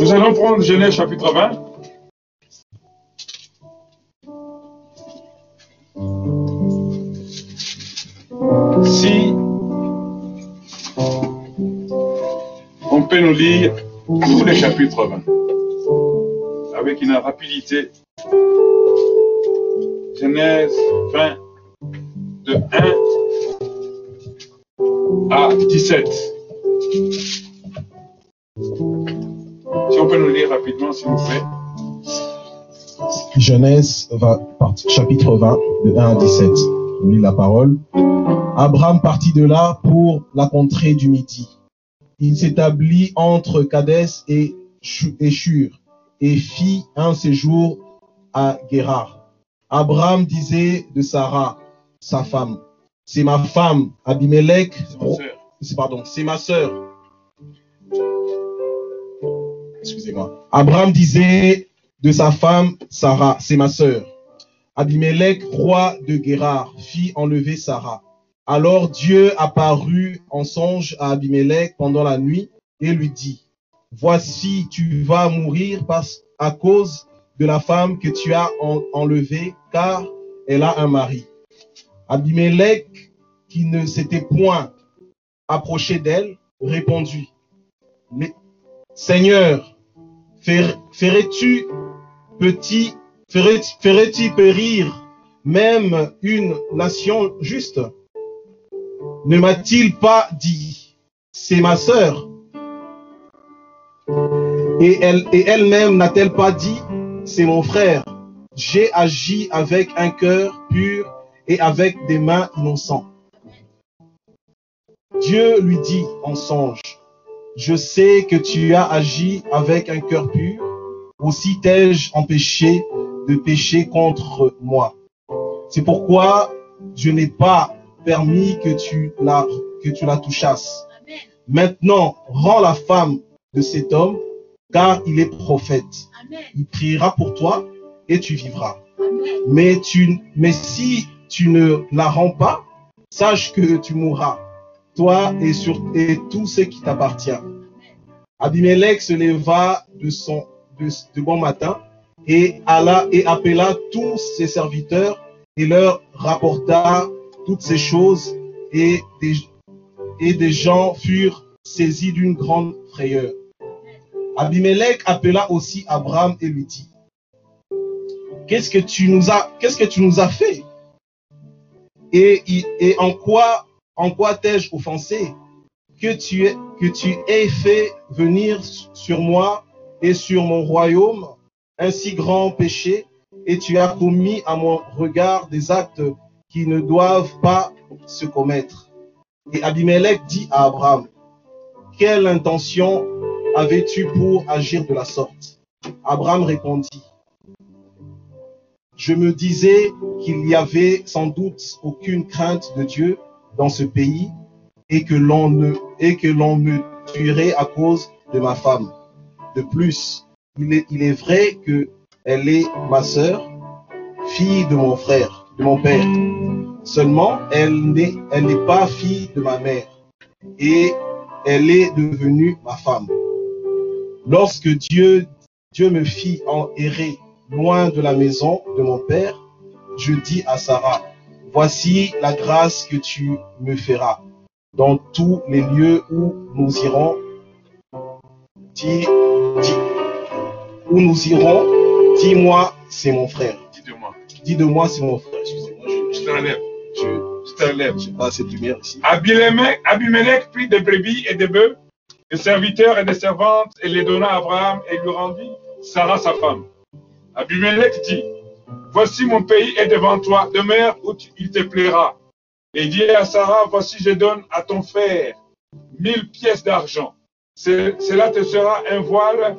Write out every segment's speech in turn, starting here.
Nous allons prendre Genèse chapitre 20. Si on peut nous lire tous les chapitres 20 avec une rapidité. Genèse 20 de 1 à 17. Rapidement, s'il vous plaît. Genèse 20, chapitre 20, de 1 à 17. On lit la parole. Abraham partit de là pour la contrée du Midi. Il s'établit entre Cadès et Shur et fit un séjour à Guérard. Abraham disait de Sarah, sa femme, c'est ma femme, Abimelech, pardon, c'est ma sœur. Excusez-moi. Abraham disait de sa femme, Sarah, c'est ma sœur. Abimelech, roi de Guérard, fit enlever Sarah. Alors Dieu apparut en songe à Abimelech pendant la nuit et lui dit, Voici, tu vas mourir à cause de la femme que tu as enlevée, car elle a un mari. Abimelech, qui ne s'était point approché d'elle, répondit, Seigneur, ferais-tu petit, ferais-tu périr même une nation juste? Ne m'a-t-il pas dit, c'est ma sœur? Et elle et elle-même n'a-t-elle pas dit, c'est mon frère, j'ai agi avec un cœur pur et avec des mains innocentes. Dieu lui dit en songe, je sais que tu as agi avec un cœur pur, aussi t'ai-je empêché de pécher contre moi. C'est pourquoi je n'ai pas permis que tu la, que tu la touchasses. Maintenant, rends la femme de cet homme car il est prophète. Il priera pour toi et tu vivras. Mais, tu, mais si tu ne la rends pas, sache que tu mourras, et, sur, tout ce qui t'appartient. Abimelech se leva de, son, de, bon matin et alla et appela tous ses serviteurs et leur rapporta toutes ces choses et des, gens furent saisis d'une grande frayeur. Abimelech appela aussi Abraham et lui dit, qu'est-ce que tu nous as, qu'est-ce que tu nous as fait? Et en quoi, en quoi t'ai-je offensé? Que tu, que tu aies fait venir sur moi et sur mon royaume un si grand péché et tu as commis à mon regard des actes qui ne doivent pas se commettre? Et Abimelech dit à Abraham, quelle intention avais-tu pour agir de la sorte? Abraham répondit, je me disais qu'il n'y avait sans doute aucune crainte de Dieu dans ce pays et que l'on ne et que l'on me tuerait à cause de ma femme. De plus, il est, il est vrai que elle est ma sœur, fille de mon frère, de mon père. Seulement, elle n'est elle n'est pas fille de ma mère et elle est devenue ma femme. Lorsque Dieu, Dieu me fit en errer loin de la maison de mon père, je dis à Sarah, voici la grâce que tu me feras dans tous les lieux où nous irons. Dis, dis, où nous irons, dis-moi, c'est mon frère. Dis de moi. Dis de moi, c'est mon frère. Excusez-moi, je, je t'enlève. Je, je t'enlève. Je pas de lumière ici. Abimelech, Abimelech prit des brebis et des bœufs des serviteurs et des servantes et les donna à Abraham et lui rendit Sarah sa femme. Abimelech dit, Voici mon pays est devant toi, demeure où il te plaira. Et dit à Sarah, Voici je donne à ton frère mille pièces d'argent. Cela te sera un voile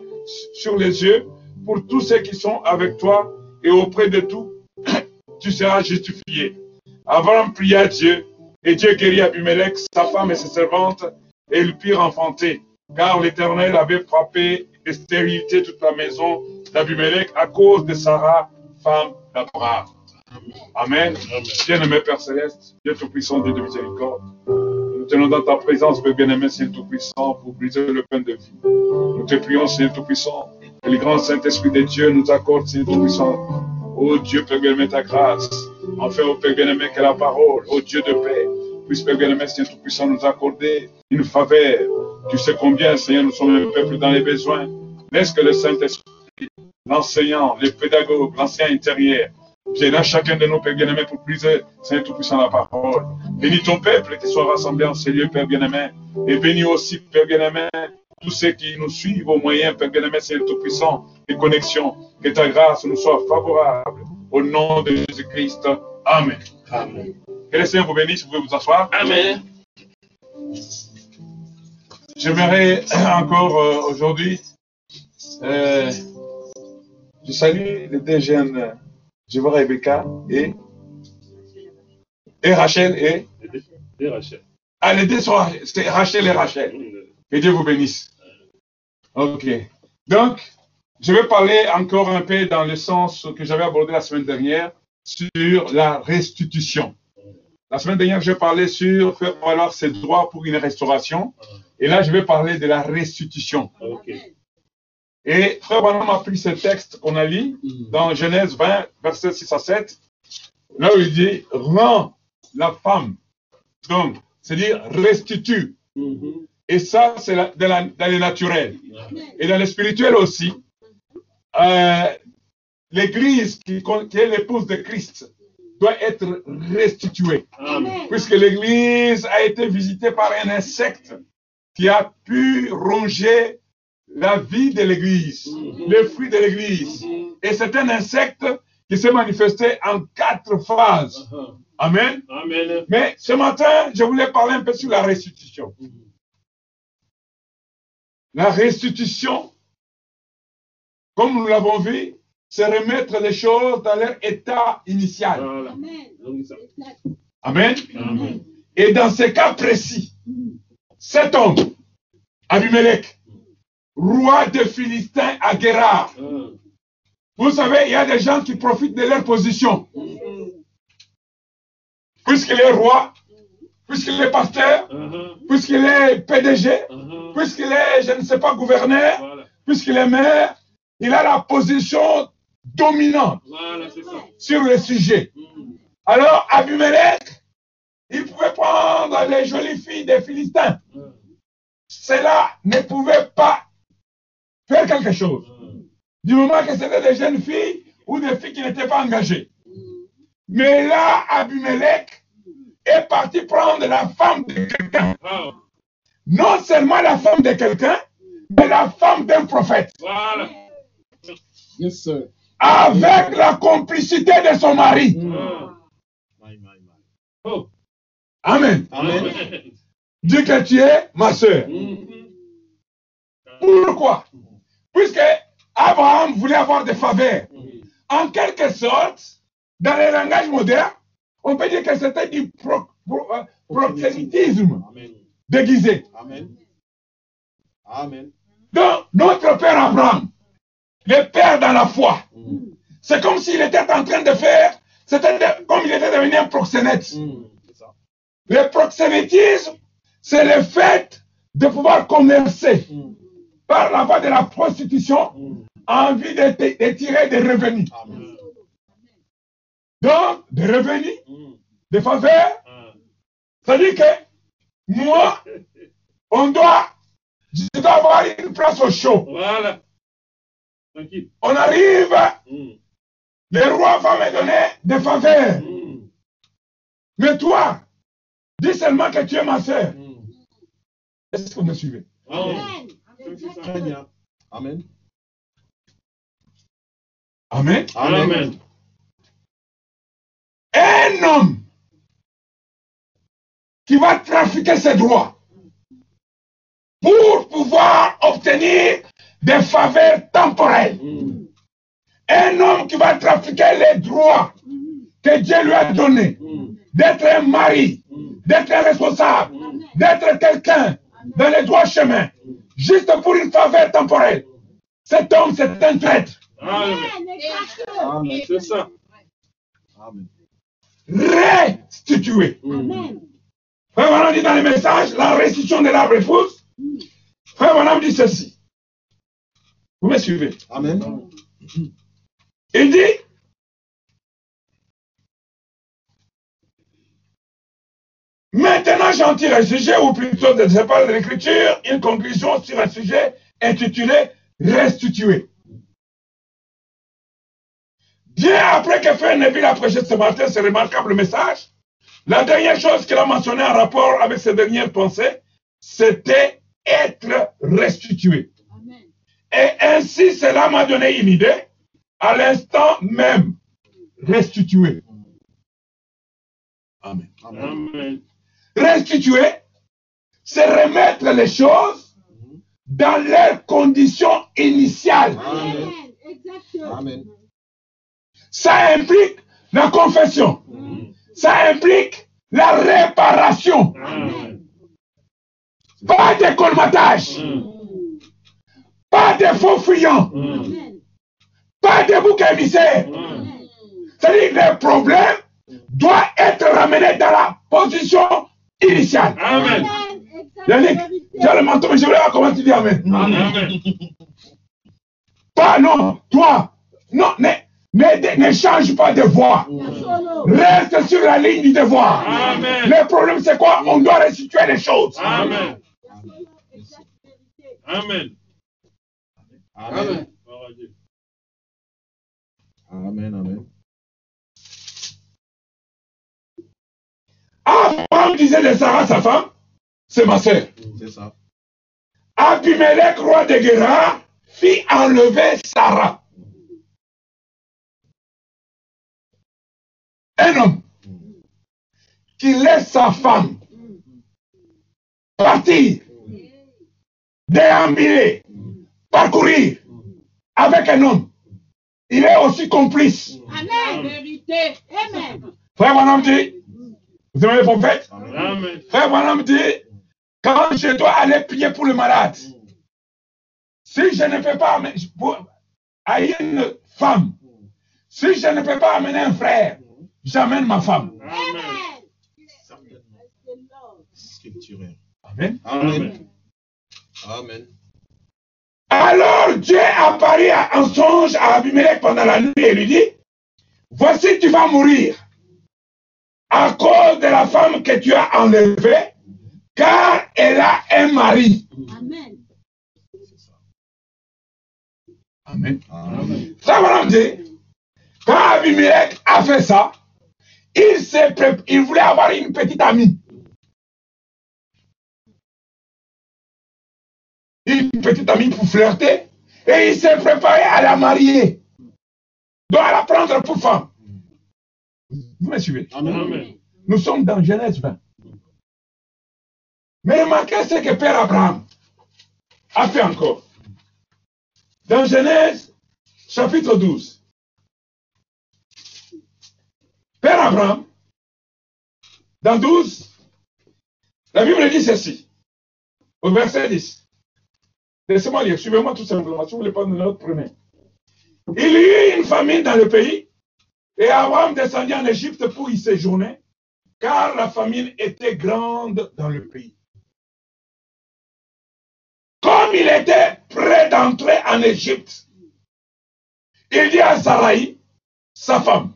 sur les yeux pour tous ceux qui sont avec toi et auprès de tout, tu seras justifié. Abraham pria Dieu et Dieu guérit Abimelech, sa femme et ses servantes et le pire enfanté, car l'Éternel avait frappé de stérilité toute la maison d'Abimelech à cause de Sarah, femme d'Abraham. Amen. Bien-aimé Père Céleste, Dieu Tout-Puissant, Dieu de miséricorde, nous tenons dans ta présence, Père bien-aimé, Seigneur Tout-Puissant, pour briser le pain de vie. Nous te prions, Seigneur Tout-Puissant, que le grand Saint-Esprit de Dieu nous accorde, Seigneur Tout-Puissant. Oh Dieu, Père bien-aimé, ta grâce. Enfin, oh Père bien-aimé, que la parole, oh Dieu de paix, puisse, Père bien-aimé, Seigneur Tout-Puissant, nous accorder une faveur. Tu sais combien, Seigneur, nous sommes un peuple dans les besoins. Laisse que le Saint-Esprit, l'enseignant, les pédagogues, l'ancien intérieur, vienne chacun de nos Père bien-aimé, pour briser, Seigneur Tout-Puissant, la parole. Bénis ton peuple qui soit rassemblé en ces lieux, Père bien-aimé. Et bénis aussi, Père bien-aimé, tous ceux qui nous suivent au moyen, Père bien-aimé, Seigneur Tout-Puissant, des connexions. Que ta grâce nous soit favorable. Au nom de Jésus-Christ. Amen. Amen. Que le Seigneur vous bénisse. Vous pouvez vous asseoir. Amen. J'aimerais encore euh, aujourd'hui, euh, je salue les deux jeunes, je vois Rebecca et, et Rachel et. Et Rachel. Ah, les deux sont c'est Rachel et Rachel. Que Dieu vous bénisse. Ok. Donc, je vais parler encore un peu dans le sens que j'avais abordé la semaine dernière sur la restitution. La semaine dernière, je parlais sur faire valoir ses droits pour une restauration. Et là, je vais parler de la restitution. Et Frère Branham a pris ce texte qu'on a lu dans Genèse 20, verset 6 à 7, là où il dit rends la femme. Donc, c'est-à-dire restitue. Mhm. Et ça, c'est dans, dans le naturel. Et dans le spirituel aussi, euh, l'Église qui, qui est l'épouse de Christ doit être restituée. Amen. Puisque l'Église a été visitée par un insecte qui a pu ronger la vie de l'Église, les fruits de l'Église. Mhm. Et c'est un insecte qui s'est manifesté en quatre phases. Aha. Amen. Amen. Mais ce matin, je voulais parler un peu sur la restitution. Mhm. La restitution, comme nous l'avons vu, c'est remettre les choses dans leur état initial. Voilà. Amen. Amen. Et dans ce cas précis, cet homme, Abimelech, roi des Philistins à Guérard, Ah. vous savez, il y a des gens qui profitent de leur position. Puisqu'il est roi, puisqu'il est pasteur, Aha. puisqu'il est PDG, Aha. puisqu'il est, je ne sais pas, gouverneur, Voilà. puisqu'il est maire, il a la position dominante Voilà, sur le sujet. Mhm. Alors, Abimelech, il pouvait prendre les jolies filles des Philistins. Cela ne pouvait pas faire quelque chose. Du moment que c'était des jeunes filles ou des filles qui n'étaient pas engagées. Mais là, Abimelech est parti prendre la femme de quelqu'un. Non seulement la femme de quelqu'un, mais la femme d'un prophète. Voilà. Yes, sir. Avec la complicité de son mari. Ah. Oh. Amen. Amen. Dis que tu es ma soeur. Mhm. Pourquoi? Puisque Abraham voulait avoir des faveurs. En quelque sorte, dans le langage moderne, on peut dire que c'était du pro- pro- euh, proxénétisme déguisé. Amen. Amen. Donc, notre père Abraham, le père dans la foi, Mm. c'est comme s'il était en train de faire, c'était comme il était devenu un proxénète. Mm. Le proxénétisme, c'est le fait de pouvoir commercer Mm. Par la voie de la prostitution Mm. en vue de, tirer des revenus. Amen. Donc, des revenus, Mhm. des faveurs, Ah. c'est-à-dire que moi, on doit, je dois avoir une place au chaud. Voilà. Tranquille. On arrive, le roi va me donner des faveurs. Mais toi, dis seulement que tu es ma soeur. Mm. Est-ce que vous me suivez? Amen. Très bien. Amen. Amen. Amen. Un homme qui va trafiquer ses droits pour pouvoir obtenir des faveurs temporelles. Mhm. Un homme qui va trafiquer les droits que Dieu lui a donnés, Mhm. d'être un mari, Mhm. d'être un responsable, d'être quelqu'un dans les droits chemins, juste pour une faveur temporelle. Cet homme, c'est un traître. Amen. Amen. C'est ça. Amen. Restitué. Mhm. Frère Branham dit dans le message, la restitution de l'arbre épouse. Frère Branham dit ceci. Vous me suivez? Amen. Il dit, maintenant j'en tire un sujet, ou plutôt de cette part de l'écriture, une conclusion sur un sujet intitulé Restituer. Bien après que Frère Neville a prêché ce matin ce remarquable message, la dernière chose qu'il a mentionnée en rapport avec ses dernières pensées, c'était être restitué. Amen. Et ainsi, cela m'a donné une idée, à l'instant même, restituer. Amen. Amen. Restituer, c'est remettre les choses dans leurs conditions initiales. Amen. Amen. Exactement. Amen. Ça implique la confession. Ça implique la réparation. Amen. Pas de colmatage. Pas de faux fuyants. Pas de bouc émissaire. C'est-à-dire que le problème doit être ramené dans la position initiale. Amen. Yannick, tu as le menton, mais je voulais voir comment tu dis Amen. Amen. Pas non, toi. Non, ne, ne, ne change pas de voix. Solo. Reste sur la ligne du devoir. Amen. Le problème, c'est quoi? On doit restituer les choses. Amen. Amen. Amen. Amen. Amen. Abraham disait de Sarah, sa femme, c'est ma sœur. C'est ça. Abimelech, roi de Guéra, fit enlever Sarah. Un homme qui laisse sa femme partir, déambuler, parcourir avec un homme, il est aussi complice. Amen. Vérité. Amen. Frère Branham dit, vous aimez les prophètes Amen. Frère Branham dit, quand je dois aller prier pour le malade, si je ne peux pas amener à une femme, si je ne peux pas amener un frère, j'amène ma femme. Amen. Amen. Alors Dieu apparut en songe à Abimelech pendant la nuit et lui dit, voici tu vas mourir à cause de la femme que tu as enlevée, car elle a un mari. Amen. Amen. Amen. Ça va dit, quand Abimelech a fait ça, il, il voulait avoir une petite amie. Une petite amie pour flirter. Et il s'est préparé à la marier. Donc à la prendre pour femme. Vous me suivez? Amen. Nous sommes dans Genèse 20. Mais remarquez ce que Père Abraham a fait encore. Dans Genèse chapitre 12. Père Abraham, dans 12, la Bible dit ceci, au verset 10. Laissez-moi lire, suivez-moi tout simplement, si vous voulez pas de notes, prenez. Il y eut une famine dans le pays, et Abraham descendit en Égypte pour y séjourner, car la famine était grande dans le pays. Comme il était prêt d'entrer en Égypte, il dit à Sarai, sa femme,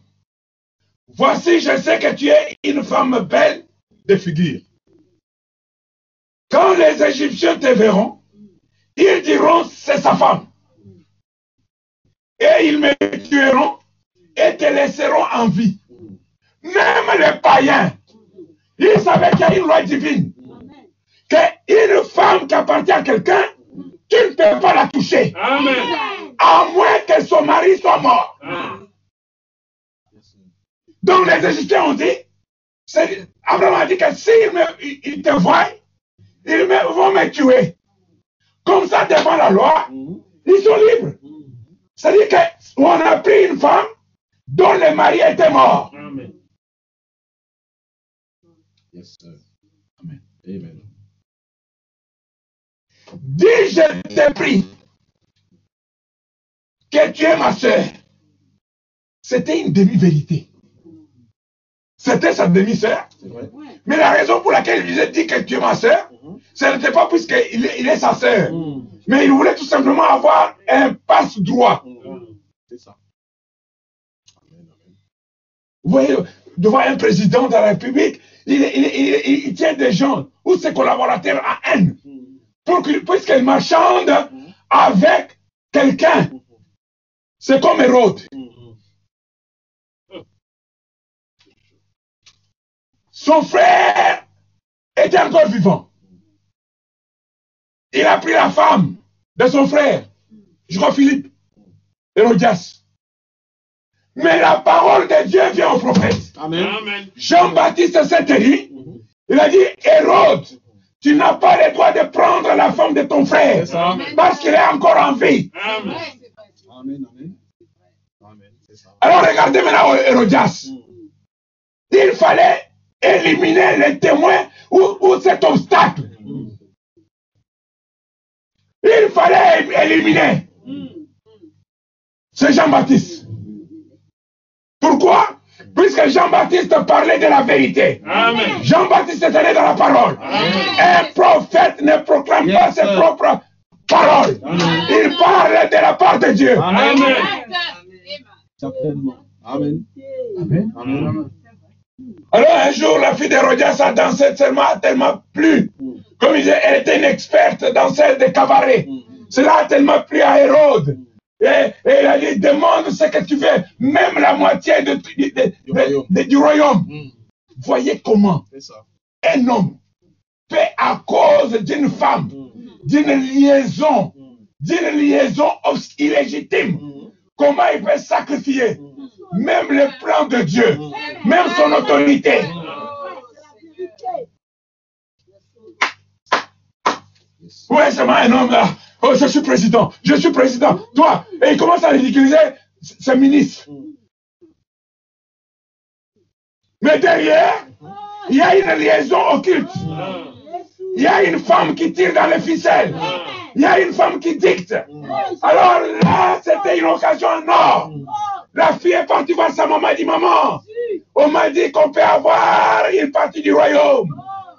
Voici, je sais que tu es une femme belle de figure. Quand les Égyptiens te verront, ils diront, c'est sa femme. Et ils me tueront et te laisseront en vie. Même les païens, ils savaient qu'il y a une loi divine. Qu'une femme qui appartient à quelqu'un, tu ne peux pas la toucher. Amen. À moins que son mari soit mort. Amen. Donc les Égyptiens ont dit, Abraham a dit que s'ils ils- ils te voient, ils me- vont me tuer. Comme ça, devant la loi, ils sont libres. C'est-à-dire qu'on a pris une femme dont le mari était mort. Amen. Yes, sir. Amen. Amen. Dis, je t'ai pris que tu es ma soeur. C'était une demi-vérité. c'était sa demi-sœur. Mais la raison pour laquelle il lui a dit que tu es ma sœur, Mhm. ce n'était pas puisqu'il est, il est sa sœur. Mhm. Mais il voulait tout simplement avoir un passe-droit. Mhm. C'est ça. Vous voyez, devant un président de la République, il, tient des gens ou ses collaborateurs à haine. Pour que, puisqu'il marchande avec quelqu'un. C'est comme Hérode. Son frère était encore vivant. Il a pris la femme de son frère, je crois Philippe, Hérodias. Mais la parole de Dieu vient au prophète. Jean-Baptiste s'est dit, il a dit, Hérode, tu n'as pas le droit de prendre la femme de ton frère parce qu'il est encore en vie. Amen. Amen. Alors regardez maintenant Hérodias. Mhm. Il fallait éliminer les témoins ou, ou cet obstacle. Mhm. Il fallait éliminer. Mm. C'est Jean-Baptiste. Pourquoi? Puisque Jean-Baptiste parlait de la vérité. Amen. Jean-Baptiste était né dans la parole. Amen. Un prophète ne proclame pas ses sir. propres paroles. Amen. Il parle de la part de Dieu. Amen. Amen. Certainement. Amen. Amen. Amen. Alors un jour, la fille d'Hérodias a dansé tellement, tellement plu. Mhm. Comme il disait, elle était une experte danseuse de cabaret. Mhm. Cela a tellement plu à Hérode. Et, et il a dit, demande ce que tu veux, même la moitié de, Du royaume. de- du royaume. Mhm. Voyez comment ça. un homme peut, à cause d'une femme, Mhm. d'une liaison, Mhm. d'une liaison illégitime, comment il peut sacrifier même le plan de Dieu, même son autorité? C'est moi un homme là? Oh, je suis président, je suis président. Toi, et il commence à ridiculiser ses ministres. Mais derrière, il y a une liaison occulte. Il y a une femme qui tire dans les ficelles. Il y a une femme qui dicte. Alors là, c'était une occasion en or. La fille est partie voir sa maman et dit Maman, on m'a dit qu'on peut avoir une partie du royaume.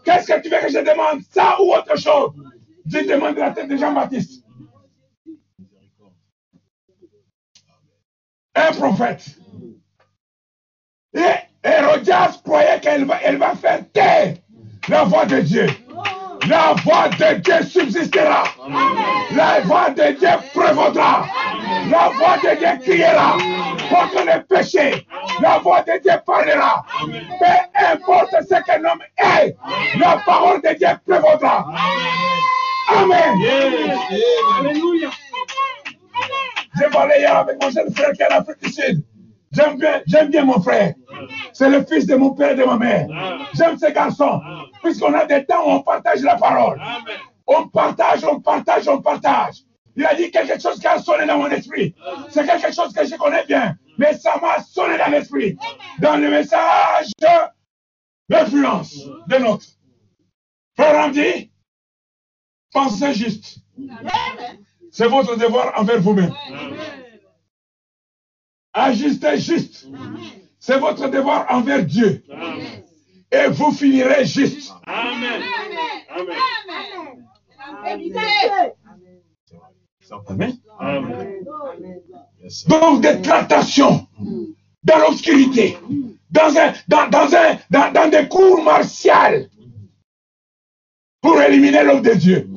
Qu'est-ce que tu veux que je demande? Ça ou autre chose? Je demande la tête de Jean-Baptiste. Un prophète. Et Hérodias croyait qu'elle va, elle va faire taire la voix de Dieu. La voix de Dieu subsistera. La voix de Dieu prévaudra. La voix de Dieu criera contre le péché. La voix de Dieu parlera. Peu importe ce qu'un homme est, la parole de Dieu prévaudra. Amen. Yes. Alléluia. J'ai parlé hier avec mon jeune frère qui est en Afrique du Sud. J'aime bien, j'aime bien mon frère. C'est le fils de mon père et de ma mère. J'aime ce garçon. Puisqu'on a des temps où on partage la parole. Amen. On partage, on partage, on partage. Il a dit quelque chose qui a sonné dans mon esprit. C'est quelque chose que je connais bien. Mais ça m'a sonné dans l'esprit. Dans le message d'influence de notre. Frère Andy, pensez juste. C'est votre devoir envers vous-même. Agissez juste. C'est votre devoir envers Dieu. Amen. Et vous finirez juste. Amen. Amen. Amen. Sir. Donc des tractations dans l'obscurité, dans, un, dans, dans, un, dans, dans des cours martiales pour éliminer l'homme de Dieu,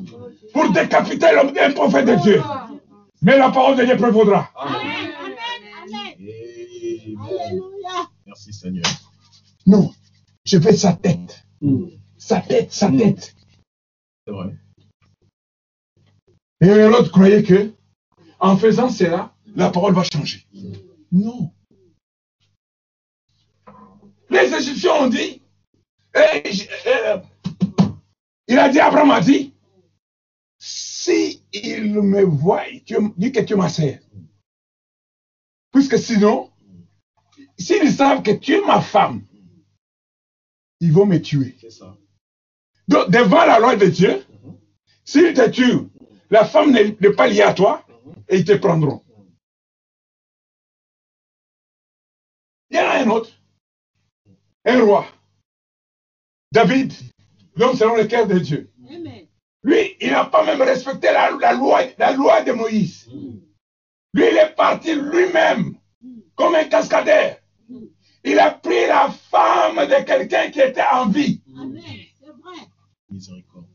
pour décapiter l'homme d'un prophète de Dieu. Mais la parole de Dieu prévaudra. Amen. Amen. Amen. Alléluia. Merci Seigneur. Non, je veux sa tête, sa tête, sa tête. C'est vrai. Et l'autre croyait que, en faisant cela, la parole va changer. Non. Les Égyptiens ont dit, et euh, il a dit, Abraham a dit, si il me voit, tu, dis que tu es ma sœur. Puisque sinon, s'ils savent que tu es ma femme, ils vont me tuer. C'est ça. Donc, devant la loi de Dieu, s'ils te tuent, la femme n'est n'est pas liée à toi et ils te prendront. Il y en a un autre. un roi. David, l'homme selon le cœur de Dieu. Amen. Lui, il n'a pas même respecté la, la loi, la loi de Moïse. Lui, il est parti lui-même comme un cascadeur. Il a pris la femme de quelqu'un qui était en vie. Amen. C'est vrai. Miséricorde.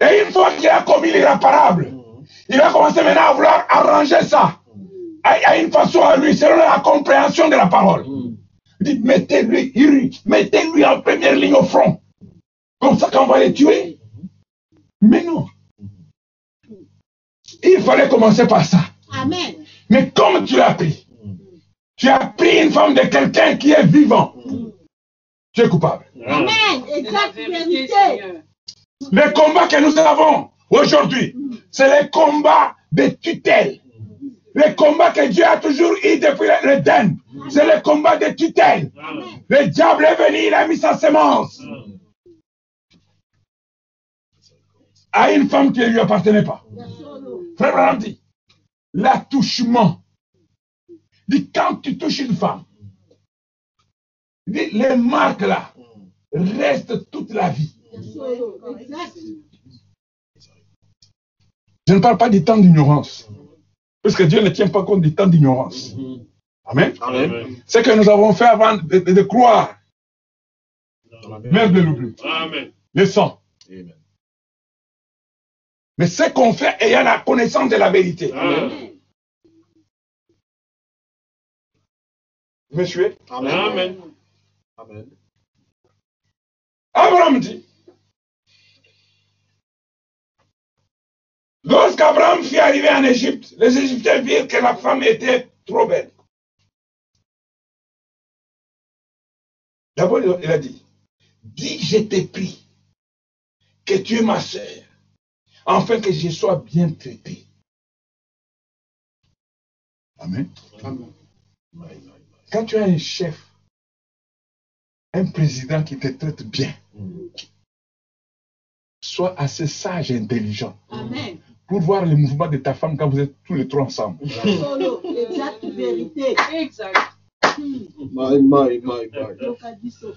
Et une fois qu'il a commis l'irréparable, il a commencé maintenant à vouloir arranger ça à, à une façon à lui, selon la compréhension de la parole. Il dit, mettez-lui, mettez-lui en première ligne au front. Comme ça qu'on va les tuer. Mais non. Il fallait commencer par ça. Amen. Mais comme tu l'as pris, tu as pris une femme de quelqu'un qui est vivant. Tu es coupable. Amen. Exact vérité, vérité. Seigneur. Le combat que nous avons aujourd'hui, c'est le combat de tutelle. Le combat que Dieu a toujours eu depuis le- l'Éden, c'est le combat de tutelle. Le diable est venu, il a mis sa semence à une femme qui ne lui appartenait pas. Frère Branham dit, l'attouchement. Dit, quand tu touches une femme, dit, les marques là restent toute la vie. Je ne parle pas du temps d'ignorance. Parce que Dieu ne tient pas compte du temps d'ignorance. Amen. Amen. Ce que nous avons fait avant de, de- de croire, mère de l'oubli, Amen. le sang. Amen. Mais ce qu'on fait ayant la connaissance de la vérité. Amen. Suivez? Amen. Amen. Abraham dit, lorsqu'Abraham fut arrivé en Égypte, les Égyptiens virent que la femme était trop belle. D'abord, il a dit, dis, je t'ai pris, que tu es ma sœur, afin que je sois bien traité. Amen. Quand tu as un chef, un président qui te traite bien, sois assez sage et intelligent Amen. pour voir les mouvements de ta femme quand vous êtes tous les trois ensemble. Solo. Exact vérité. Exact. My, my, my, my.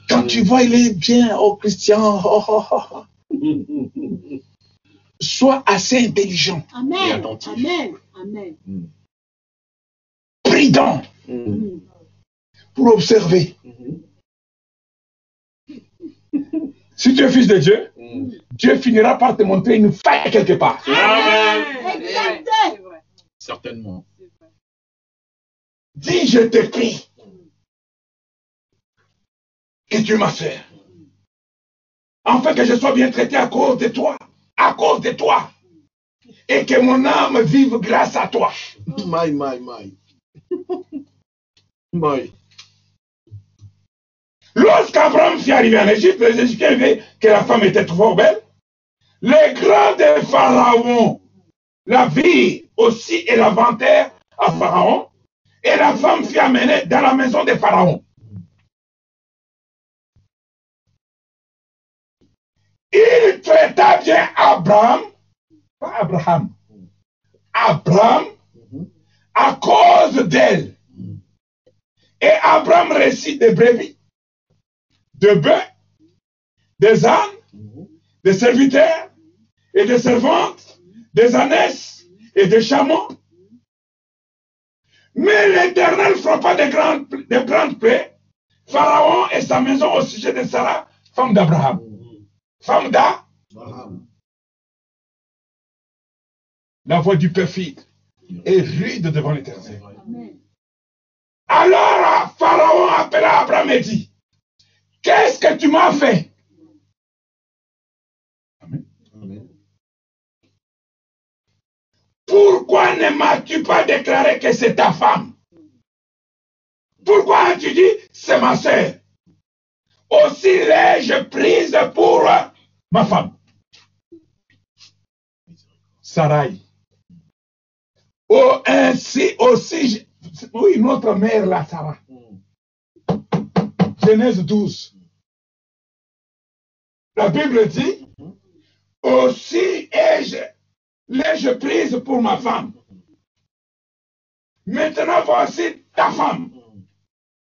Quand tu vois, il est bien, oh Christian, oh, oh, oh, oh. Sois assez intelligent, Et Amen. attentif. Amen. Amen. prudent Mm. pour observer. Si tu es fils de Dieu, Dieu finira par te montrer une faille quelque part. Amen. Exact. C'est vrai. Certainement. Dis, je te prie que tu m'as fait. Afin que je sois bien traité à cause de toi. À cause de toi. Et que mon âme vive grâce à toi. My, my, my. My. Lorsqu'Abraham fut arrivé en Égypte, les Égyptiens virent que la femme était trop belle. Les grands de Pharaon la virent aussi et la vantèrent à Pharaon. Et la femme fut amenée dans la maison de Pharaon. Il traita bien Abraham, pas Abraham, Abraham, à cause d'elle. Et Abraham récit des brebis, de bœufs, des ânes, des serviteurs et des servantes, des ânesses et des chameaux. Mais l'Éternel frappa de grandes, de grandes plaies, Pharaon et sa maison au sujet de Sarah, femme d'Abraham. Femme d'A, la voix du perfide est rude devant l'Éternel. Alors Pharaon appela Abraham et dit, qu'est-ce que tu m'as fait? Amen. Pourquoi ne m'as-tu pas déclaré que c'est ta femme? Pourquoi as-tu dit, c'est ma sœur? Aussi l'ai-je prise pour ma femme. Sarai. Oh, ainsi aussi, oui, notre mère, là, Sarah. Genèse 12. La Bible dit, aussi ai-je l'ai-je prise pour ma femme. Maintenant, voici ta femme.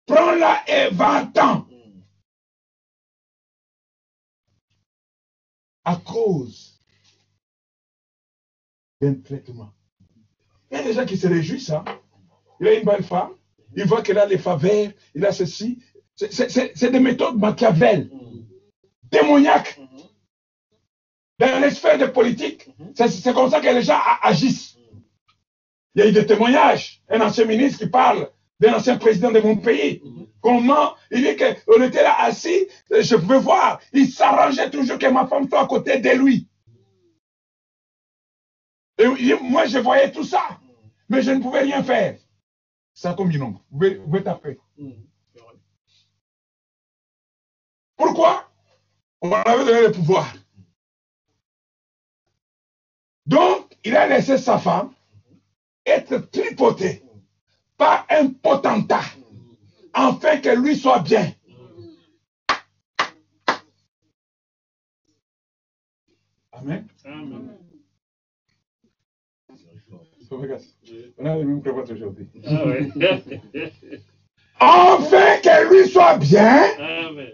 prends-la et va-t'en. À cause d'un traitement. Il y a des gens qui se réjouissent. Hein? Il a une belle femme, il voit qu'elle a les faveurs, il a ceci. C'est- des méthodes machiavelles, démoniaques. Dans les sphères de politique, c'est comme ça que les gens agissent. Il y a eu des témoignages. Un ancien ministre qui parle d'un ancien président de mon pays. Comment il dit qu'on était là assis, je pouvais voir, il s'arrangeait toujours que ma femme soit à côté de lui. Et moi, je voyais tout ça, mais je ne pouvais rien faire. Ça comme une ombre. Vous pouvez taper. Pourquoi? On avait donné le pouvoir. Donc, il a laissé sa femme être tripotée par un potentat, afin que lui soit bien. Amen. Amen. On a les mêmes prévotes aujourd'hui. Ah ouais. Afin que lui soit bien, Amen.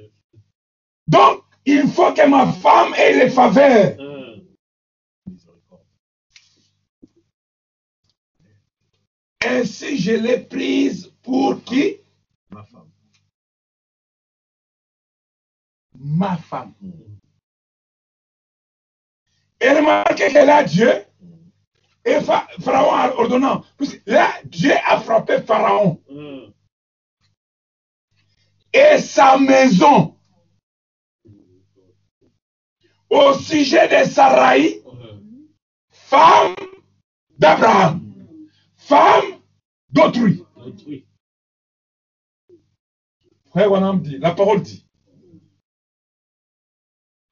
donc il faut que ma femme ait les faveurs. Ah. Ainsi, je l'ai prise pour qui? Ma femme. Ma femme. Et remarquez que là, Dieu, et Pha- Pharaon a ordonnant, là, Dieu a frappé Pharaon. Et sa maison. Au sujet de Sarai, femme d'Abraham, femme d'autrui. Autrui. Frère Wanam dit, la parole dit,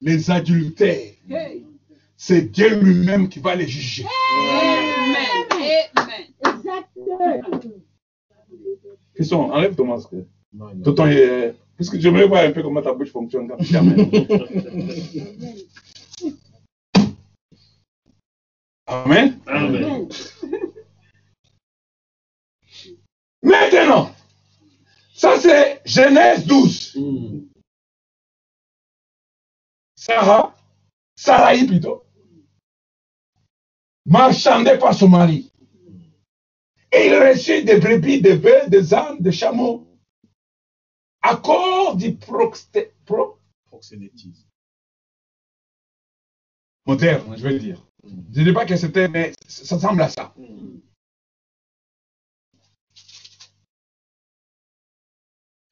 les adultères, Hey. c'est Dieu lui-même qui va les juger. Amen. Amen. Fiston, enlève ton masque. Non, euh, parce que j'aimerais voir un peu comment ta bouche fonctionne quand tu dis Amen. Amen. Amen. Maintenant, ça c'est Genèse 12. Mm. Sarah, Sarai plutôt, marchandait par son mari. Et il reçut des brebis, des bœufs, des ânes, des chameaux. À cause du proxté- pro, Proxénétisme. moderne, je veux dire. Je ne dis pas que c'était, mais ça semble à ça.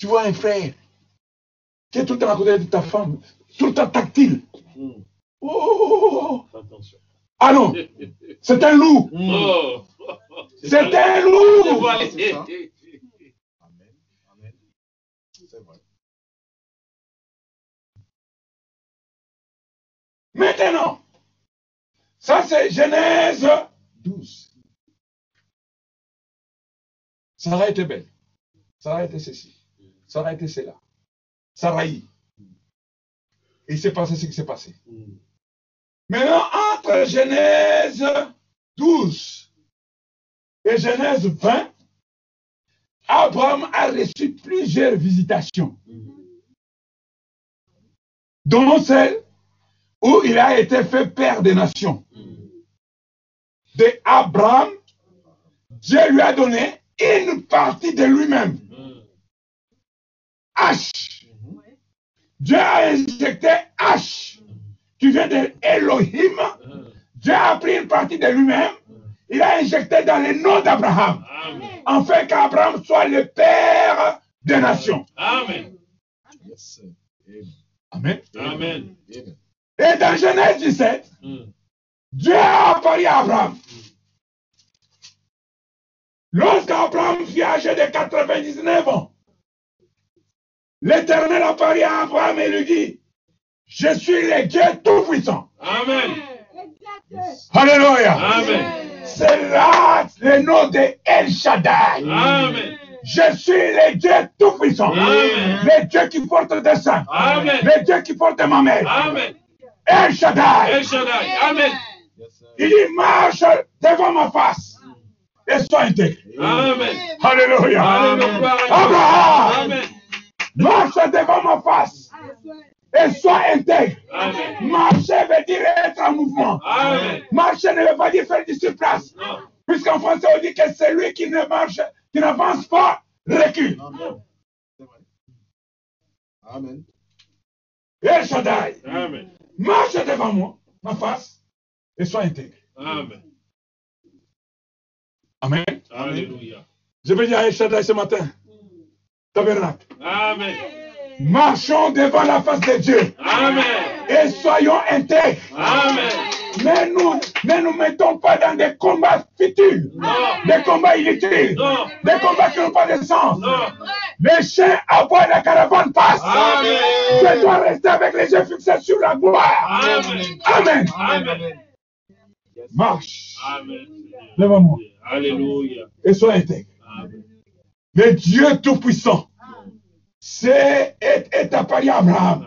Tu vois un frère qui est tout le temps à côté de ta femme, tout le temps tactile. Mm. Oh, oh, oh, oh. Attention. Ah non, c'est un loup. Oh. C'est un loup. ça. Amen. Amen. C'est vrai. Maintenant, ça c'est Genèse 12. Sarah était belle. Sarah était ceci. Sarah était cela. Sarah y. Et il s'est passé ce qui s'est passé. Mm. Maintenant, entre Genèse 12 et Genèse 20, Abraham a reçu plusieurs visitations, dont celle où il a été fait père des nations. De Abraham, Dieu lui a donné une partie de lui-même. Mm. H. Dieu a injecté H, qui vient de Elohim. Dieu a pris une partie de lui-même. Il a injecté dans le nom d'Abraham, afin qu'Abraham soit le père des nations. Amen. Amen. Et dans Genèse 17, Mm. Dieu a apparu à Abraham. Lorsqu'Abraham fut âgé de 99 ans, l'Éternel apparut à Abraham et lui dit, je suis le Dieu Tout-Puissant. Amen. Alléluia. Amen. C'est là le nom de El Shaddai. Amen. Je suis le Dieu Tout-Puissant. Amen. Le Dieu qui porte des saints. Amen. Le Dieu qui porte ma mère. Amen. El Shaddai. El Shaddai. Amen. Il dit, marche devant ma face. et sois intègre. Amen. Alléluia. Amen. Abraham, Amen. Marche devant ma face et sois intègre. Amen. Marcher veut dire être en mouvement. Amen. Marcher ne veut pas dire faire du surplace. Puisqu'en français, on dit que celui qui ne marche, qui n'avance pas, recule. Amen. El Shaddai, Amen. marche devant moi, ma face, et sois intègre. Amen. Amen. Alléluia. Je veux dire à El Shaddai ce matin, tabernacle, Amen. marchons devant la face de Dieu Amen. et soyons intègres. Amen. Mais nous ne nous mettons pas dans des combats Non. des combats inutiles, Non. des combats qui n'ont pas de sens. Non. Les chiens aboient, la caravane passe. Amen. Je dois rester avec les yeux fixés sur la gloire. Amen. Amen. Amen. Marche Amen. devant moi Alléluia. et sois intègre. Le Dieu Tout-Puissant c'est, est, est apparu à Abraham.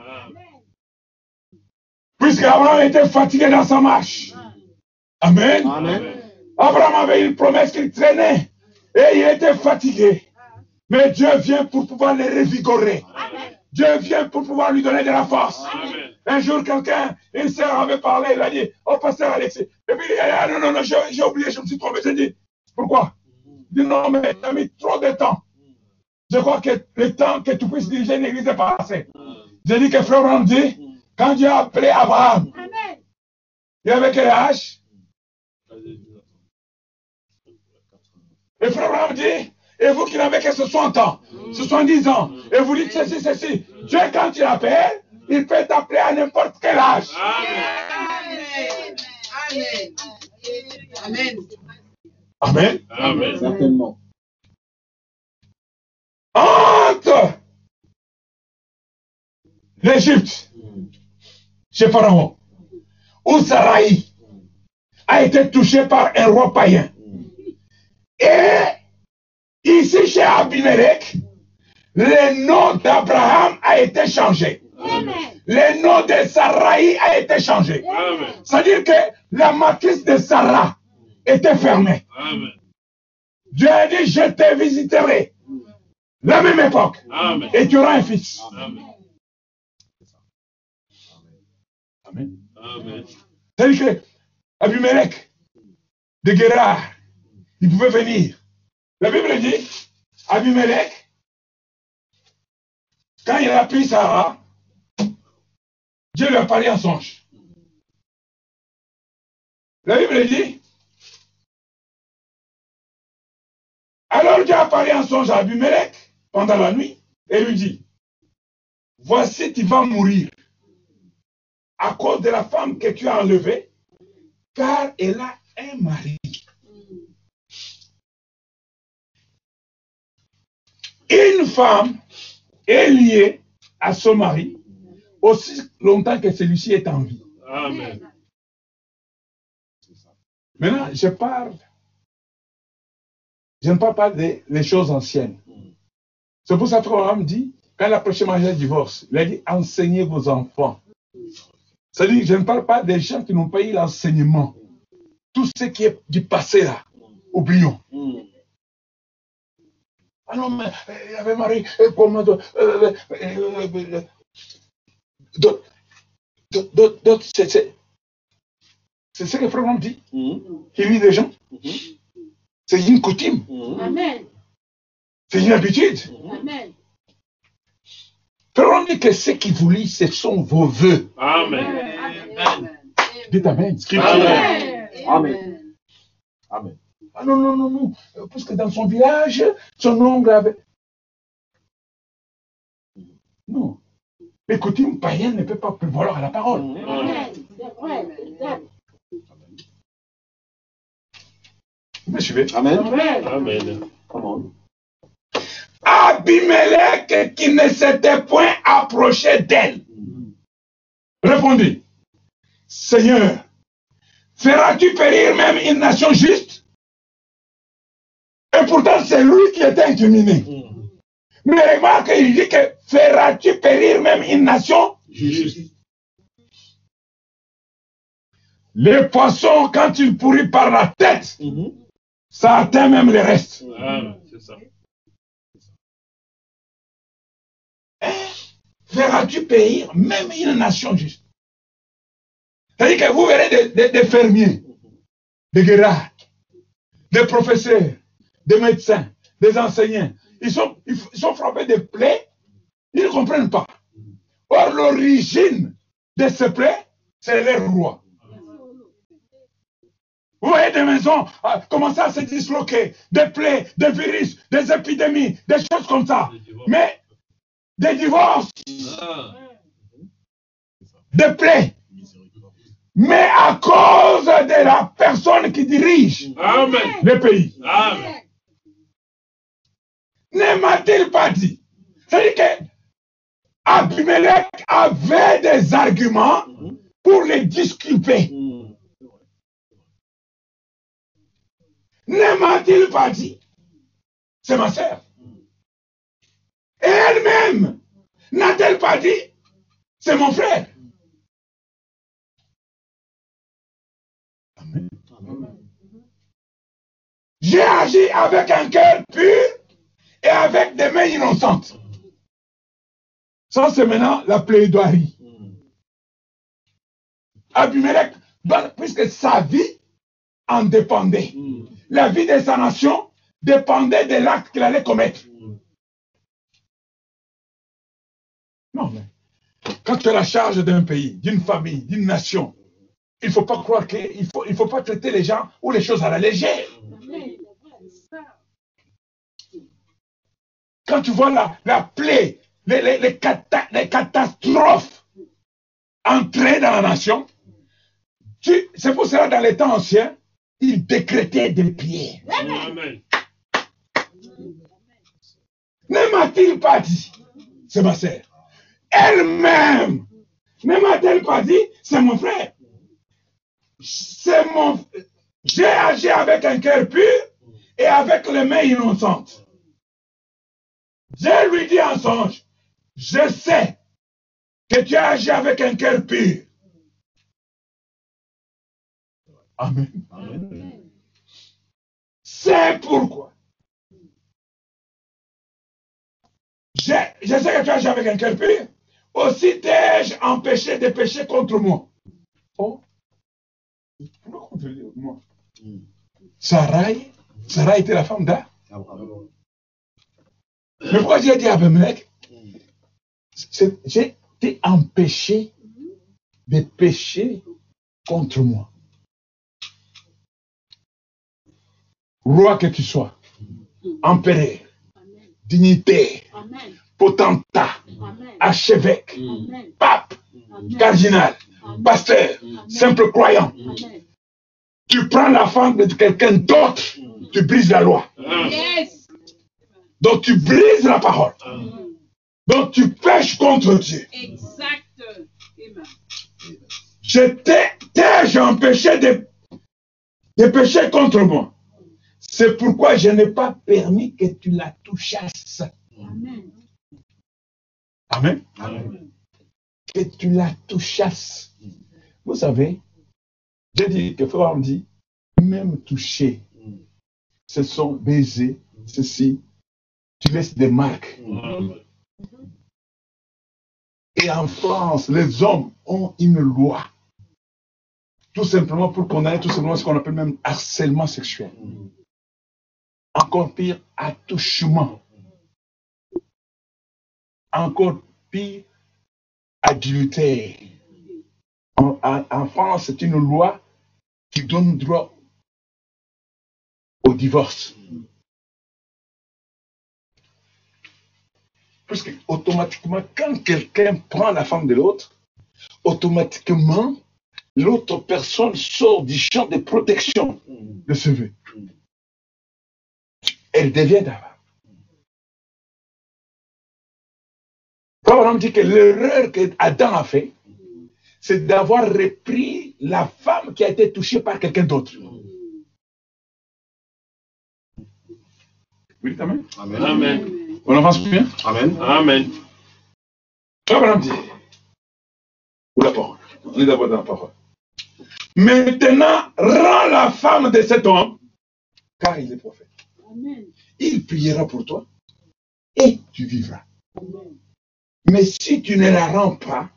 Puisque Abraham était fatigué dans sa marche. Amen. Amen. Abraham avait une promesse qu'il traînait et il était fatigué. Mais Dieu vient pour pouvoir le revigorer. Dieu vient pour pouvoir lui donner de la force. Amen. Un jour, quelqu'un, une sœur avait parlé, il a dit, oh, pasteur Alexis. Et puis, il a dit, ah, non, non, non, j'ai oublié, je me suis trompé. J'ai dit, pourquoi? Dit, non, mais tu as mis trop de temps. Je crois que le temps que tu puisses diriger une église est passé. J'ai dit que frère dit, quand Dieu a appelé Abraham, il avait quel âge? Et frère Abraham dit, et vous qui n'avez que 60 ans, 70 ans, et vous dites ceci, ceci, Dieu quand il appelle, il peut t'appeler à n'importe quel âge. Amen. Amen. Amen. Amen. Amen. Certainement. Entre l'Égypte, chez Pharaon, où Sarai a été touché par un roi païen. Et ici chez Abimelech, le nom d'Abraham a été changé. Amen. Le nom de Sarai a été changé. C'est-à-dire que la matrice de Sarah était fermée. Amen. Dieu a dit, je te visiterai. La même époque. Amen. Et tu auras un fils. Amen. Amen. Amen. C'est-à-dire que Abimelech, de Guérard, il pouvait venir. La Bible dit, Abimelech, quand il a pris Sarah, Dieu lui a parlé en songe. La Bible dit, alors Dieu a parlé en songe à Abimelech pendant la nuit et lui dit, voici tu vas mourir à cause de la femme que tu as enlevée, car elle a un mari. Une femme est liée à son mari aussi longtemps que celui-ci est en vie. Amen. Maintenant, je parle, je ne parle pas des les choses anciennes. C'est pour ça que Abraham dit, quand il a prêché le divorce, il a dit enseignez vos enfants. C'est-à-dire je ne parle pas des gens qui n'ont pas eu l'enseignement. Tout ce qui est du passé là, oublions. Ah non, mais il avait marié, comment d'autres, d'autres, c'est, ce que Frère dit. Il lit des gens. C'est une coutume, Amen. c'est une habitude. Amen. Frère Abraham dit que ce qui vous lit, ce sont vos voeux. Amen. Amen. Dites Amen. Amen. Amen. Amen. Ah non, non, non, non. Parce que dans son village, son oncle avait. Non. Les coutumes païennes ne peuvent pas prévaloir à la parole. Amen. Vous me suivez? Amen. Amen. Amen. Abimelech qui ne s'était point approché d'elle. Répondit, Seigneur, feras-tu périr même une nation juste? Et pourtant, c'est lui qui était incriminé. Mais remarque, il dit que feras-tu périr même une nation? Juste. Les poissons, quand ils pourrissent par la tête, ça atteint même les restes. Amen. C'est ça. Verras-tu périr même une nation juste? C'est-à-dire que vous verrez des, des- des fermiers, des guerriers, des professeurs, des médecins, des enseignants. Ils sont, ils sont frappés de plaies, ils ne comprennent pas. Or, l'origine de ces plaies, c'est leur roi. Vous voyez des maisons ah, commencer à se disloquer, des plaies, des virus, des épidémies, des choses comme ça. Mais des divorces, Ah. des plaies. Mais à cause de la personne qui dirige Amen. le pays. Amen. Ne m'a-t-il pas dit? C'est-à-dire que Abimelech avait des arguments pour les disculper. Ne m'a-t-il pas dit? C'est ma sœur. Et elle-même, n'a-t-elle pas dit? C'est mon frère. J'ai agi avec un cœur pur et avec des mains innocentes. Ça, c'est maintenant la plaidoirie. Abimelech, puisque sa vie en dépendait. La vie de sa nation dépendait de l'acte qu'il allait commettre. Mm. Non, mais quand tu as la charge d'un pays, d'une famille, d'une nation, il ne faut pas croire qu'il ne faut, il faut pas traiter les gens ou les choses à la légère. Quand tu vois la, la plaie, les, les- les cata- les catastrophes entrer dans la nation, c'est pour cela dans les temps anciens, ils décrétaient des pierres. Amen. Ne m'a-t-il pas dit C'est ma sœur. Elle-même. Ne m'a-t-elle pas dit C'est mon frère. C'est mon. J'ai agi avec un cœur pur et avec les mains innocentes. Je lui dis en songe Je sais que tu as agi avec un cœur pur. Amen. C'est pourquoi. Je, je sais que tu as agi avec un cœur pur. Aussi t'ai-je empêché de pécher contre moi? Oh. Pourquoi contre moi? Sarai, Sarai était la femme d'A. Mais pourquoi j'ai dit à Abimelech J'ai été empêché de pécher contre moi. Roi que tu sois, empereur, dignité, Amen. potentat, Amen. archevêque, Amen. pape, cardinal, pasteur, simple croyant. Tu prends la femme de quelqu'un d'autre, tu brises la loi. Yes. Donc tu brises la parole. Donc tu pêches contre Dieu. Exact. Je t'ai empêché de, de pécher contre moi? C'est pourquoi je n'ai pas permis que tu la touchasses. Amen. Amen. Amen. Que tu la touchasses. Vous savez, j'ai dit que Frère dit, même toucher, ce sont baisers, ceci, tu laisses des marques. Et en France, les hommes ont une loi. Tout simplement pour qu'on ait tout simplement ce qu'on appelle même harcèlement sexuel. Encore pire, attouchement. Encore pire, adultère. En, France, c'est une loi qui donne droit au divorce. Puisque automatiquement, quand quelqu'un prend la femme de l'autre, automatiquement, l'autre personne sort du champ de protection de ce vœu. Elle devient ta femme. Abraham dit que l'erreur que Adam a fait, c'est d'avoir repris la femme qui a été touchée par quelqu'un d'autre. Oui, amen. Amen. Amen. On avance bien? Amen. Amen. Abraham dit, ou la parole, on est d'abord dans la parole. Maintenant, rends la femme de cet homme car il est prophète. Il priera pour toi et tu vivras. Mais si tu ne la rends pas,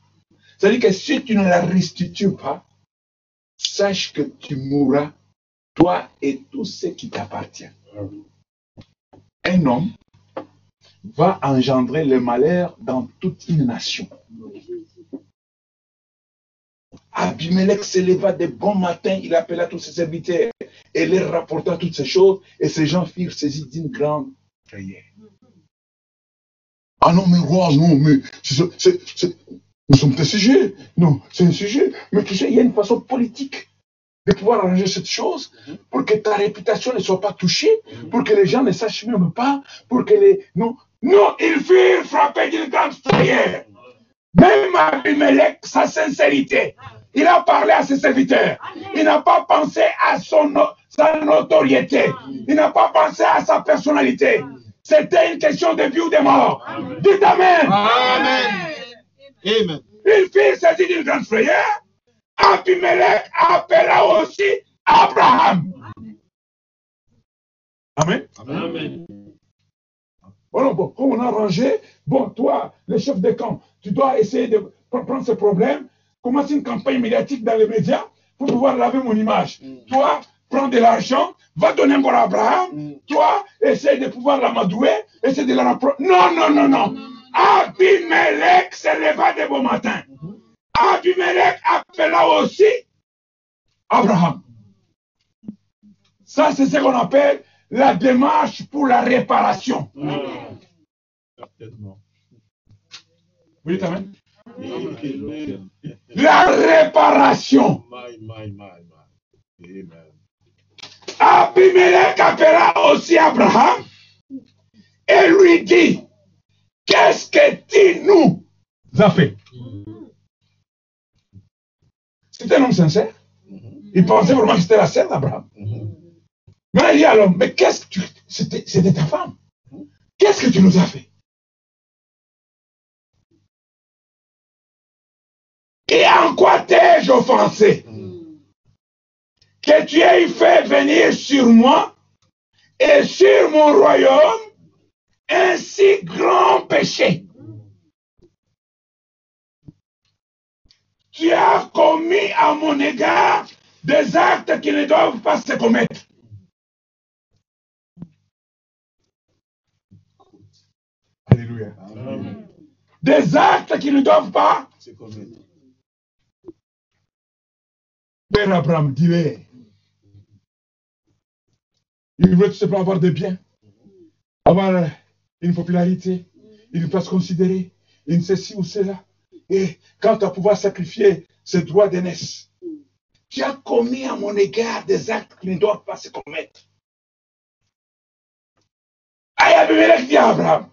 c'est-à-dire que si tu ne la restitues pas, sache que tu mourras, toi et tout ce qui t'appartient. Un homme va engendrer le malheur dans toute une nation. Abimelech se leva de bon matin, il appela tous ses serviteurs et leur rapporta toutes ces choses, et ces gens firent saisis d'une grande prière. Ah non, mais roi, non, mais nous sommes des sujets. Non, c'est un sujet. Mais tu sais, il y a une façon politique de pouvoir arranger cette chose pour que ta réputation ne soit pas touchée, pour que les gens ne sachent même pas, pour que les... Non, non, ils furent frappés d'une grande prière. Même Abimelech, sa sincérité, il a parlé à ses serviteurs. Il n'a pas pensé à son, sa notoriété. Il n'a pas pensé à sa personnalité. C'était une question de vie ou de mort. Dites Amen. Amen. Amen. Il fit saisir d'une grande frayeur. Abimelech appela aussi Abraham. Amen. Amen. Voilà, bon, comme on a rangé, bon, toi, le chef de camp, tu dois essayer de pr- prendre ce problème, commencer une campagne médiatique dans les médias pour pouvoir laver mon image. Toi, prends de l'argent, va donner encore à Abraham. Toi, essaye de pouvoir l'amadouer, essaye de la rapprocher. Non, non, non, non. Abimelech se leva de bon matin. Abimelech appela aussi Abraham. Ça, c'est ce qu'on appelle la démarche pour la réparation. Certainement. Vous dites Amen La réparation. My, my, my, my. Amen. Abimelech appela aussi Abraham et lui dit, qu'est-ce que tu nous as fait? C'est un homme sincère. Il pensait vraiment que c'était la sœur d'Abraham. Mais il dit à l'homme, mais qu'est-ce que tu... C'était c'était ta femme. Qu'est-ce que tu nous as fait? Et en quoi t'ai-je offensé que tu aies fait venir sur moi et sur mon royaume un si grand péché. Tu as commis à mon égard des actes qui ne doivent pas se commettre. Alléluia. Amen. Des actes qui ne doivent pas. C'est comme elle. Père Abraham, dis-le. Il veut tout simplement avoir des biens, avoir une popularité, une place considérée, une ceci ou cela. Et quand tu vas pouvoir sacrifier ce droit d'aînesse, tu as commis à mon égard des actes qui ne doivent pas se commettre. Abimelech dit à Abraham,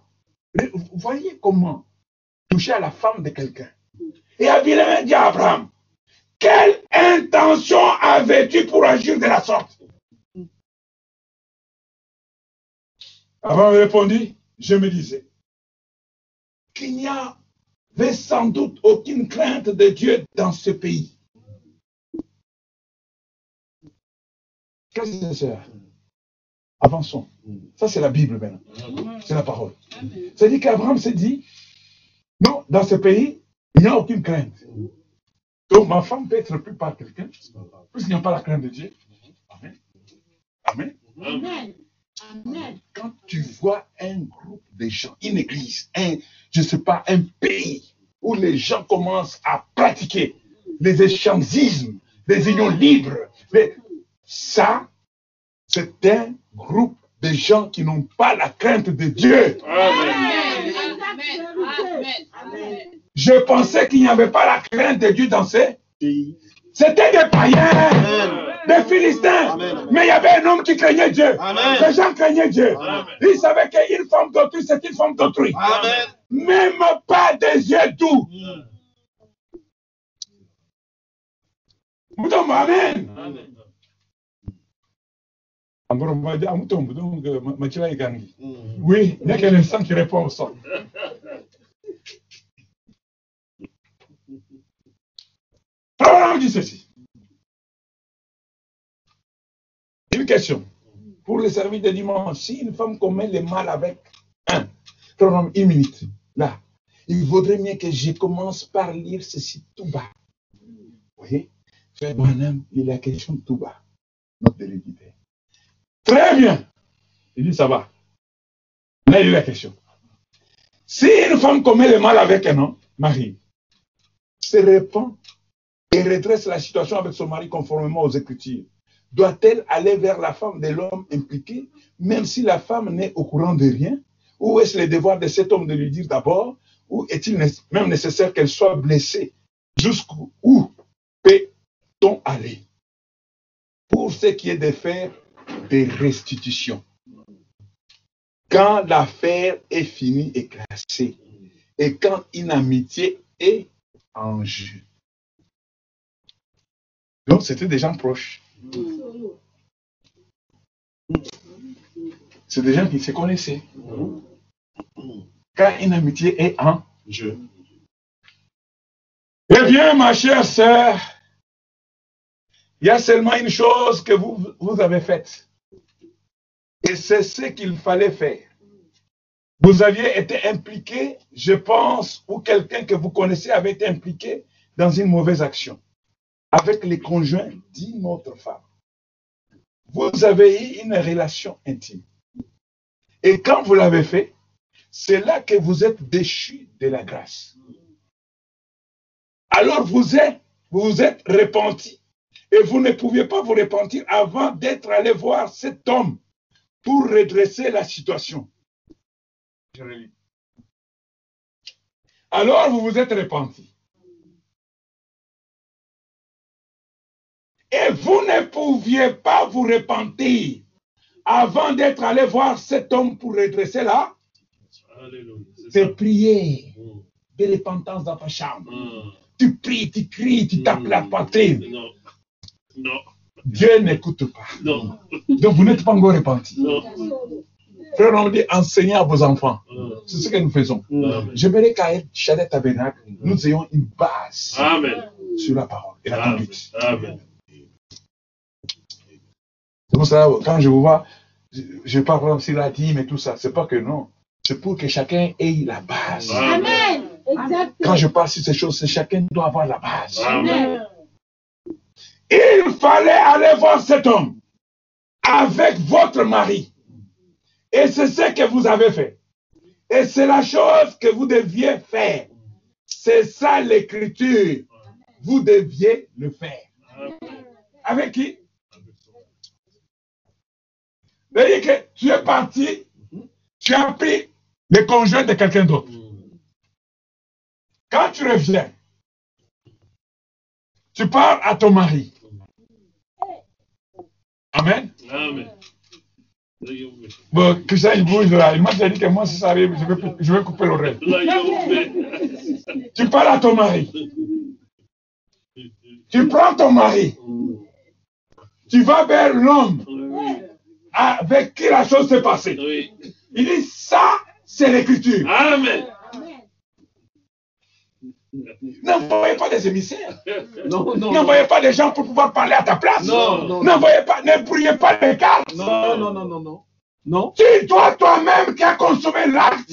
vous voyez comment toucher à la femme de quelqu'un. Et Abimelech dit à Abraham, quelle intention avais-tu pour agir de la sorte? Abraham répondit, je me disais qu'il n'y avait sans doute aucune crainte de Dieu dans ce pays. Frères et sœurs, avançons. Ça, c'est la Bible maintenant. C'est la parole. C'est-à-dire qu'Abraham s'est dit, non, dans ce pays, il n'y a aucune crainte. Donc, ma femme peut être prise par quelqu'un, puisqu'il n'y a pas la crainte de Dieu. Amen. Amen. Amen. Amen. Quand tu vois un groupe de gens, une église, un, je ne sais pas, un pays où les gens commencent à pratiquer les échangismes, les unions libres, les- ça, c'est un groupe de gens qui n'ont pas la crainte de Dieu. Amen. Amen. Amen. Je pensais qu'il n'y avait pas la crainte de Dieu dans ces. Pays. C'était des païens, Amen. des Philistins. Amen. Mais il y avait un homme qui craignait Dieu. Amen. Les gens craignaient Dieu. Ils savaient qu'une femme d'autrui, c'est une femme d'autrui. Même pas des yeux doux. Mutombo, Amen. Amen. Encore, on va dire, ah, Mutombo, donc, euh, Ma- Machila Igangi. Mm. Oui, il n'y a qu'un instant qui répond au dit ceci. Une question. pour le service de dimanche, si une femme commet le mal avec un, une minute, là, il vaudrait mieux que je commence par lire ceci tout bas. Vous voyez? Frère Branham, il a question tout bas. Très bien. Il dit, ça va. Là, il a la question. Si une femme commet le mal avec un homme, mari, se répand et redresse la situation avec son mari conformément aux Écritures, doit-elle aller vers la femme de l'homme impliqué, même si la femme n'est au courant de rien? Ou est-ce le devoir de cet homme de lui dire d'abord Ou est-il même nécessaire qu'elle soit blessée? Jusqu'où peut-on aller? Pour ce qui est de faire des restitutions. Quand l'affaire est finie et classée, et quand une amitié est en jeu. Donc, c'était des gens proches. C'est des gens qui se connaissaient. Quand une amitié est en Je. Eh bien, ma chère sœur, il y a seulement une chose que vous, vous avez faite. Et c'est ce qu'il fallait faire. Vous aviez été impliqué, je pense, ou quelqu'un que vous connaissez avait été impliqué dans une mauvaise action avec les conjoints d'une autre femme. Vous avez eu une relation intime. Et quand vous l'avez fait, c'est là que vous êtes déchu de la grâce. Alors vous êtes, vous êtes repenti. Et vous ne pouviez pas vous repentir avant d'être allé voir cet homme pour redresser la situation. Alors vous vous êtes repenti. Et vous ne pouviez pas vous repentir avant d'être allé voir cet homme pour redresser. C'est ça. C'est prier Mm. de repentance dans ta chambre. Mm. Tu pries, tu cries, tu tapes la poitrine. Non. Non. Dieu n'écoute pas. Non. Donc vous n'êtes pas encore repenti. Frère, on dit enseignez à vos enfants. Mm. C'est ce que nous faisons. Amen. J'aimerais qu'à Chalet Tabernacle, nous ayons une base Amen. sur la parole et la conduite. Amen. C'est pour ça, quand je vous vois, je, parle par exemple sur la dîme et tout ça, c'est pas que non. C'est pour que chacun ait la base. Amen. Amen. Quand je parle sur ces choses, c'est chacun doit avoir la base. Amen. Il fallait aller voir cet homme avec votre mari. Et c'est ce que vous avez fait. Et c'est la chose que vous deviez faire. C'est ça l'écriture. Vous deviez le faire. Avec qui? C'est-à-dire que tu es parti, tu as pris le conjoint de quelqu'un d'autre. Quand tu reviens, tu parles à ton mari. Amen. Amen. Bon, Christian, il bouge là. Il m'a dit que moi, si ça arrive, je vais, je vais couper l'oreille. Tu parles à ton mari. Tu prends ton mari. Tu vas vers l'homme avec qui la chose s'est passée. Oui. Il dit, ça, c'est l'écriture. Amen. N'envoyez pas des émissaires. Non, non, non. N'envoyez pas des gens pour pouvoir parler à ta place. Non, non, N'envoyez pas, ne brouillez pas les cartes. non, non, non, non, non. Non. Tu dois toi-même qui as consommé l'acte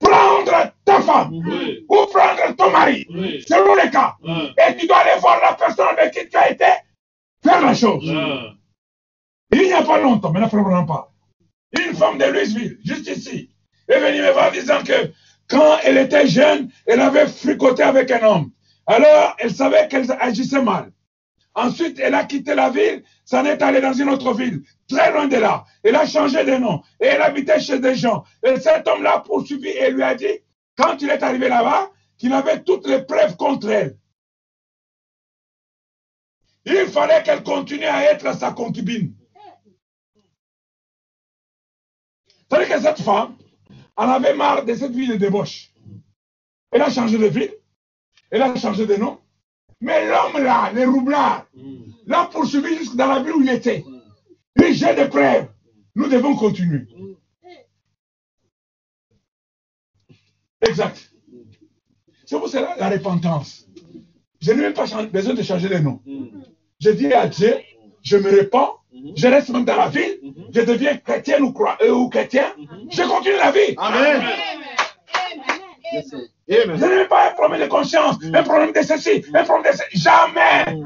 prendre ta femme Oui. ou prendre ton mari, Oui. selon les cas. Et tu dois aller voir la personne avec qui tu as été faire la chose. Il n'y a pas longtemps, mais ne frère pas. Une femme de Louisville, juste ici, est venue me voir disant que quand elle était jeune, elle avait fricoté avec un homme. Alors, elle savait qu'elle agissait mal. Ensuite, elle a quitté la ville, s'en est allée dans une autre ville, très loin de là. Elle a changé de nom et elle habitait chez des gens. Et cet homme l'a poursuivi et lui a dit, quand il est arrivé là-bas, qu'il avait toutes les preuves contre elle. Il fallait qu'elle continue à être sa concubine. C'est-à-dire que cette femme en avait marre de cette vie de débauche. Elle a changé de ville, elle a changé de nom. Mais l'homme là, le roublard, Mm. l'a poursuivi jusque dans la ville où il était. Lui, j'ai des preuves. Nous devons continuer. Exact. C'est pour cela la repentance. Je n'ai même pas besoin de changer de nom. Mm. Je dis à Dieu, je me répands. Je reste même dans la ville, Mhm. je deviens chrétienne ou, euh, ou chrétien, je continue la vie. Amen. Je n'ai pas un problème de conscience, un problème de ceci, un problème de ceci. Jamais.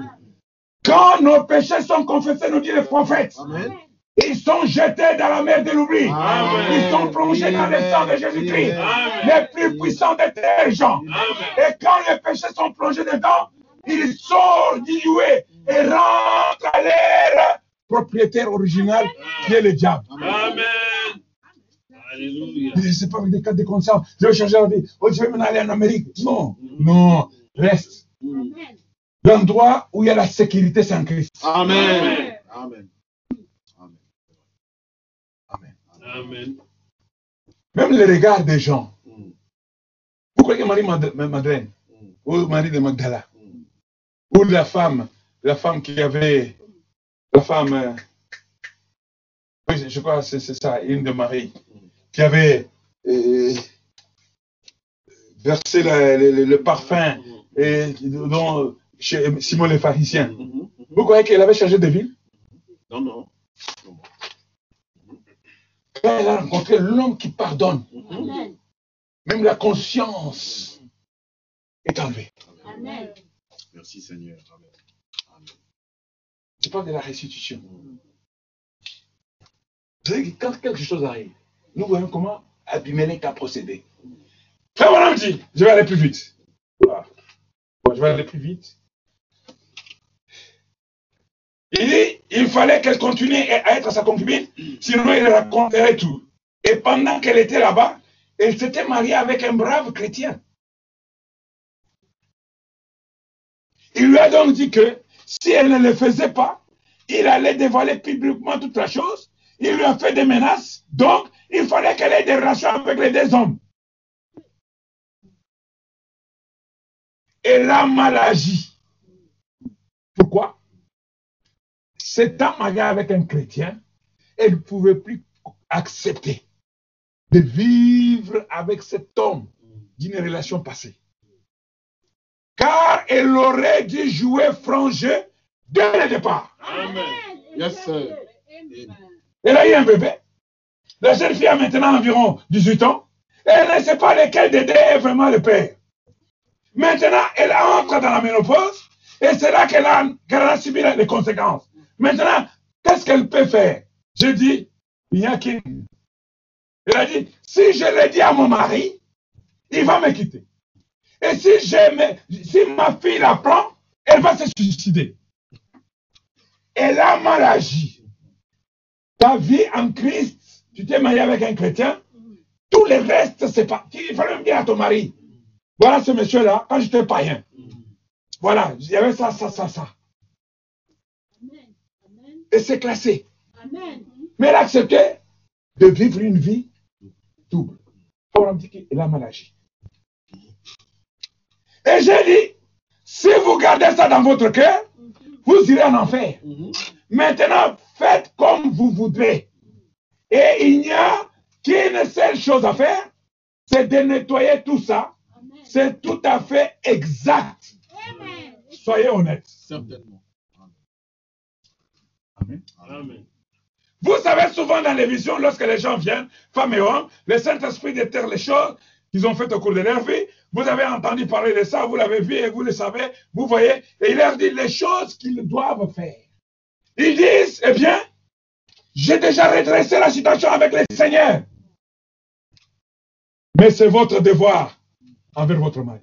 Quand nos péchés sont confessés, nous dit les prophètes, Amen. ils sont jetés dans la mer de l'oubli. Ils sont plongés dans le sang de Jésus-Christ. Les plus puissants des terres, gens. Et quand les péchés sont plongés dedans, ils sortent dilués et rentrent à leur propriétaire original, qui est le diable. Amen. Alléluia. Je ne sais pas avec des cas de conscience. Je vais changer la vie. Oh, je vais m'en aller en Amérique. Non, non, reste. L'endroit où il y a la sécurité, c'est en Christ. Amen. Amen. Amen. Amen. Amen. Même le regard des gens. Mm. Vous croyez que Marie Mad- Madeleine, ou Marie de Magdala, ou la femme, la femme qui avait, la femme, euh, oui, je crois que c'est ça, une de Marie, qui avait euh, versé la- le, le- le parfum et, dont, chez Simon le pharisien. Mhm. Vous croyez qu'elle avait changé de ville? Non, non. Quand elle a rencontré l'homme qui pardonne, Amen. même la conscience est enlevée. Amen. Merci Seigneur. Amen. Je parle de la restitution. Vous savez que quand quelque chose arrive, nous voyons comment Abimelech a procédé. Frère Branham dit, je vais aller plus vite. Voilà. Je vais aller plus vite. Il dit, il fallait qu'elle continue à être sa concubine, sinon il raconterait tout. Et pendant qu'elle était là-bas, elle s'était mariée avec un brave chrétien. Il lui a donc dit que si elle ne le faisait pas, il allait dévoiler publiquement toute la chose. Il lui a fait des menaces. Donc, il fallait qu'elle ait des relations avec les deux hommes. Elle a mal agi. Pourquoi? S'étant mariée avec un chrétien, elle ne pouvait plus accepter de vivre avec cet homme d'une relation passée. Car elle aurait dû jouer franc jeu dès le départ. Amen. Yes, sir. Elle a eu un bébé. La jeune fille a maintenant environ 18 ans. Elle ne sait pas lequel des deux est vraiment le père. Maintenant, elle entre dans la ménopause et c'est là qu'elle a, qu'elle a subi les conséquences. Maintenant, qu'est-ce qu'elle peut faire? Je dis, il n'y a qu'une. Elle a dit, si je le dis à mon mari, il va me quitter. Et si, me- si ma fille la prend, elle va se suicider. Elle a mal agi ta vie en Christ, tu t'es marié avec un chrétien, tout le reste, c'est pas. Il fallait même dire à ton mari, voilà ce monsieur-là, quand j'étais païen. Voilà, il y avait ça, ça, ça, ça. Et c'est classé. Amen. Mais elle a accepté de vivre une vie double. On dit qu'il a mal agi. Et j'ai dit, si vous gardez ça dans votre cœur, vous irez en enfer. Mhm. Maintenant, faites comme vous voudrez. Et il n'y a qu'une seule chose à faire, c'est de nettoyer tout ça. C'est tout à fait exact. Amen. Soyez honnêtes. Certainement. Amen. Amen. Vous savez souvent dans les visions, lorsque les gens viennent, femmes et hommes, le Saint-Esprit déterre les choses qu'ils ont faites au cours de leur vie. Vous avez entendu parler de ça, vous l'avez vu et vous le savez, vous voyez, et il leur dit les choses qu'ils doivent faire. Ils disent, eh bien, j'ai déjà redressé la situation avec le Seigneur. Mais c'est votre devoir envers votre mari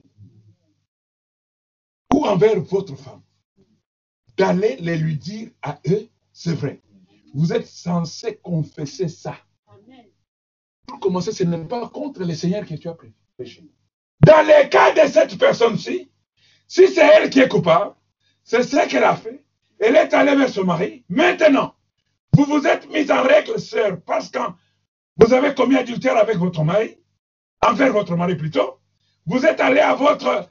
ou envers votre femme d'aller les lui dire à eux, c'est vrai. Vous êtes censé confesser ça. Amen. Pour commencer, ce n'est pas contre le Seigneur que tu as péché. Dans le cas de cette personne-ci, si c'est elle qui est coupable, c'est ce qu'elle a fait. Elle est allée vers son mari. Maintenant, vous vous êtes mis en règle, sœur, parce que vous avez commis adultère avec votre mari, envers votre mari plutôt. Vous êtes allé à votre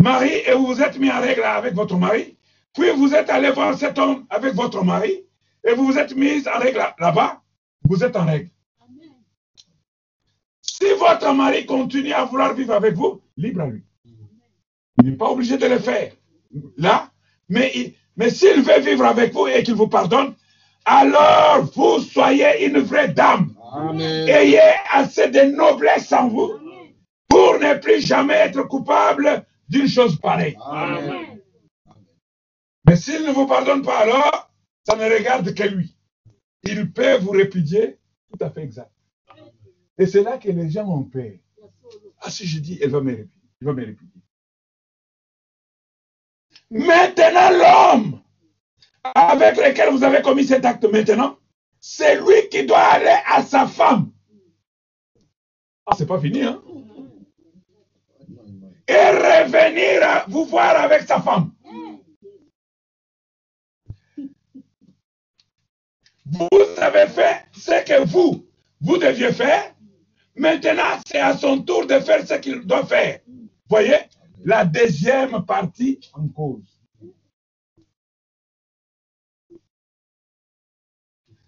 mari et vous vous êtes mis en règle avec votre mari. Puis vous êtes allé voir cet homme avec votre mari et vous vous êtes mis en règle là- là-bas. Vous êtes en règle. Si votre mari continue à vouloir vivre avec vous, libre à lui. Il n'est pas obligé de le faire là, mais, il- mais s'il veut vivre avec vous et qu'il vous pardonne, alors vous soyez une vraie dame. Amen. Ayez assez de noblesse en vous pour ne plus jamais être coupable d'une chose pareille. Amen. Mais s'il ne vous pardonne pas alors, ça ne regarde que lui. Il peut vous répudier tout à fait exact. Et c'est là que les gens ont peur. Ah, si je dis, elle va me répudier. Il va me répudier. Maintenant, l'homme avec lequel vous avez commis cet acte maintenant, c'est lui qui doit aller à sa femme. Ah, c'est pas fini, hein? Et revenir vous voir avec sa femme. Vous avez fait ce que vous, vous deviez faire. Maintenant, c'est à son tour de faire ce qu'il doit faire. Voyez, la deuxième partie en cause.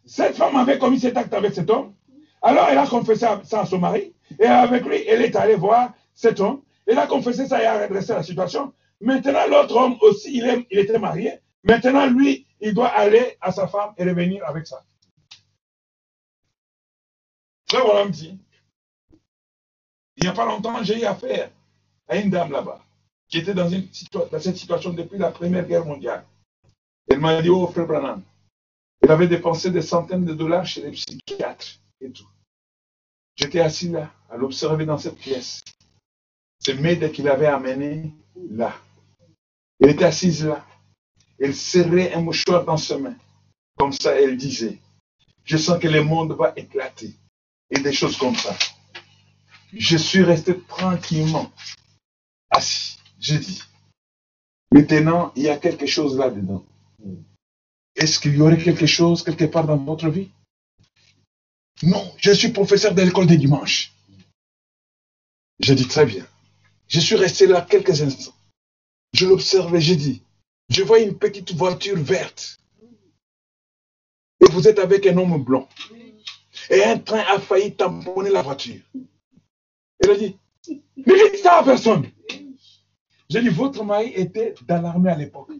Cette femme avait commis cet acte avec cet homme. Alors, elle a confessé ça à son mari. Et avec lui, elle est allée voir cet homme. Elle a confessé ça et a redressé la situation. Maintenant, l'autre homme aussi, il, était marié. Maintenant, lui, il doit aller à sa femme et revenir avec ça. Dit, il n'y a pas longtemps, j'ai eu affaire à une dame là-bas, qui était dans, cette situation depuis la Première Guerre mondiale. Elle m'a dit, oh frère Branham, elle avait dépensé des centaines de dollars chez les psychiatres et tout. J'étais assis là, à l'observer dans cette pièce. C'est Mede qui l'avait amené là. Elle était assise là. Elle serrait un mouchoir dans ses mains. Comme ça, elle disait, je sens que le monde va éclater. Et des choses comme ça. Je suis resté tranquillement assis. J'ai dit, maintenant, il y a quelque chose là-dedans. Est-ce qu'il y aurait quelque chose quelque part dans votre vie? Non, je suis professeur de l'école des dimanches. J'ai dit très bien. Je suis resté là quelques instants. Je l'observais, j'ai dit, je vois une petite voiture verte. Et vous êtes avec un homme blanc. Et un train a failli tamponner la voiture. Elle a dit, ne dites ça à personne. J'ai dit, votre mari était dans l'armée à l'époque.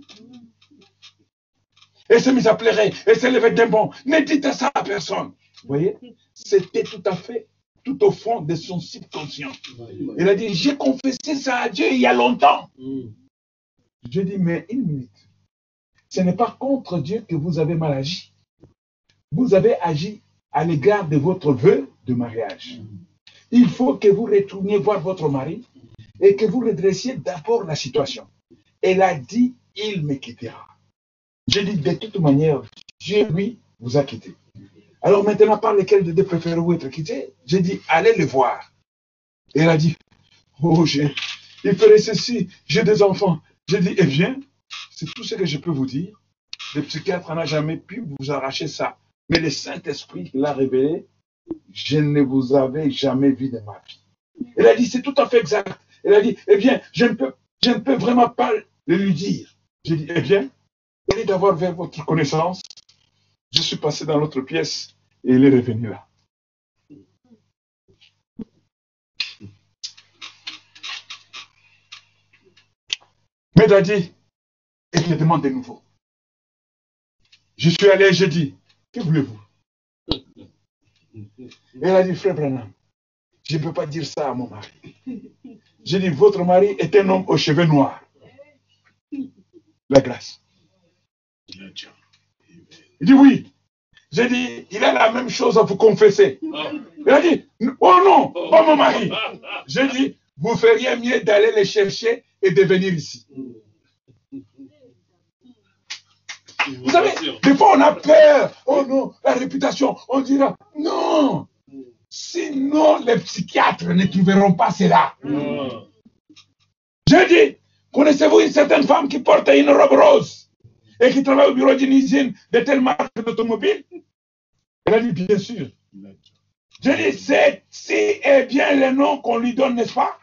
Et s'est mis à pleurer, et s'est levé d'un bond. Ne dites ça à personne. Vous voyez, c'était tout à fait tout au fond de son subconscient. Il a dit, j'ai confessé ça à Dieu il y a longtemps. Je dis, mais une minute. Ce n'est pas contre Dieu que vous avez mal agi. Vous avez agi à l'égard de votre vœu de mariage. Il faut que vous retourniez voir votre mari et que vous redressiez d'abord la situation. Elle a dit, il me quittera. J'ai dit, de toute manière, Dieu, lui, vous a quitté. Alors maintenant, par lequel de deux préférez-vous être quitté? J'ai dit, allez le voir. Elle a dit, oh, il ferait ceci, j'ai des enfants. J'ai dit, eh bien, c'est tout ce que je peux vous dire. Le psychiatre n'a jamais pu vous arracher ça. Mais le Saint-Esprit l'a révélé. Je ne vous avais jamais vu de ma vie. Elle a dit, c'est tout à fait exact. Elle a dit, eh bien, je ne peux, je vraiment pas le lui dire. J'ai dit, eh bien, allez d'avoir vers votre connaissance. Je suis passé dans l'autre pièce et il est revenu là. Mais il a dit, et je demande de nouveau. Je suis allé, j'ai dit, que voulez-vous? Elle a dit, frère Branham, je ne peux pas dire ça à mon mari. J'ai dit, votre mari est un homme aux cheveux noirs. La grâce. Il dit oui. J'ai dit, il a la même chose à vous confesser. Il a dit, oh non, pas mon mari. J'ai dit, vous feriez mieux d'aller les chercher et de venir ici. Vous savez, des fois on a peur. Oh non, la réputation. On dira, non. Sinon, les psychiatres ne trouveront pas cela. J'ai dit, connaissez-vous une certaine femme qui porte une robe rose et qui travaille au bureau d'une usine de telle marque d'automobile? Elle a dit, bien sûr. J'ai dit, c'est si est bien le nom qu'on lui donne, n'est-ce pas?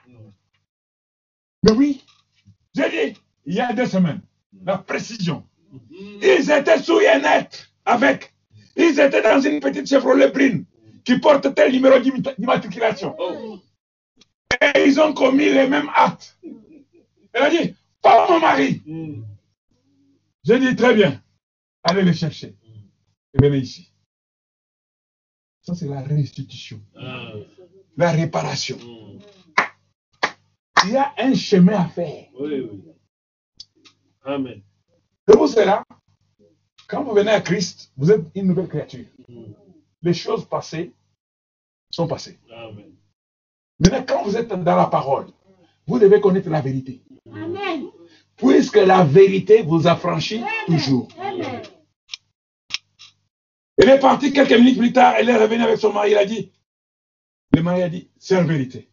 Mais oui. J'ai dit, il y a deux semaines, la précision. Ils étaient sous et net avec. Ils étaient dans une petite Chevrolet brune qui porte tel numéro d'immatriculation. Et ils ont commis les mêmes actes. Elle a dit, pas mon mari. J'ai dit, très bien, allez le chercher. venez ici. Ça, c'est la restitution, la réparation. Il y a un chemin à faire. Oui, oui. Amen. Et vous, c'est là. Quand vous venez à Christ, vous êtes une nouvelle créature. Les choses passées sont passées. Amen. Maintenant, quand vous êtes dans la parole, vous devez connaître la vérité. Amen. Puisque la vérité vous affranchit toujours. Amen. Elle est partie quelques minutes plus tard, elle est revenue avec son mari, il a dit, le mari a dit, c'est la vérité.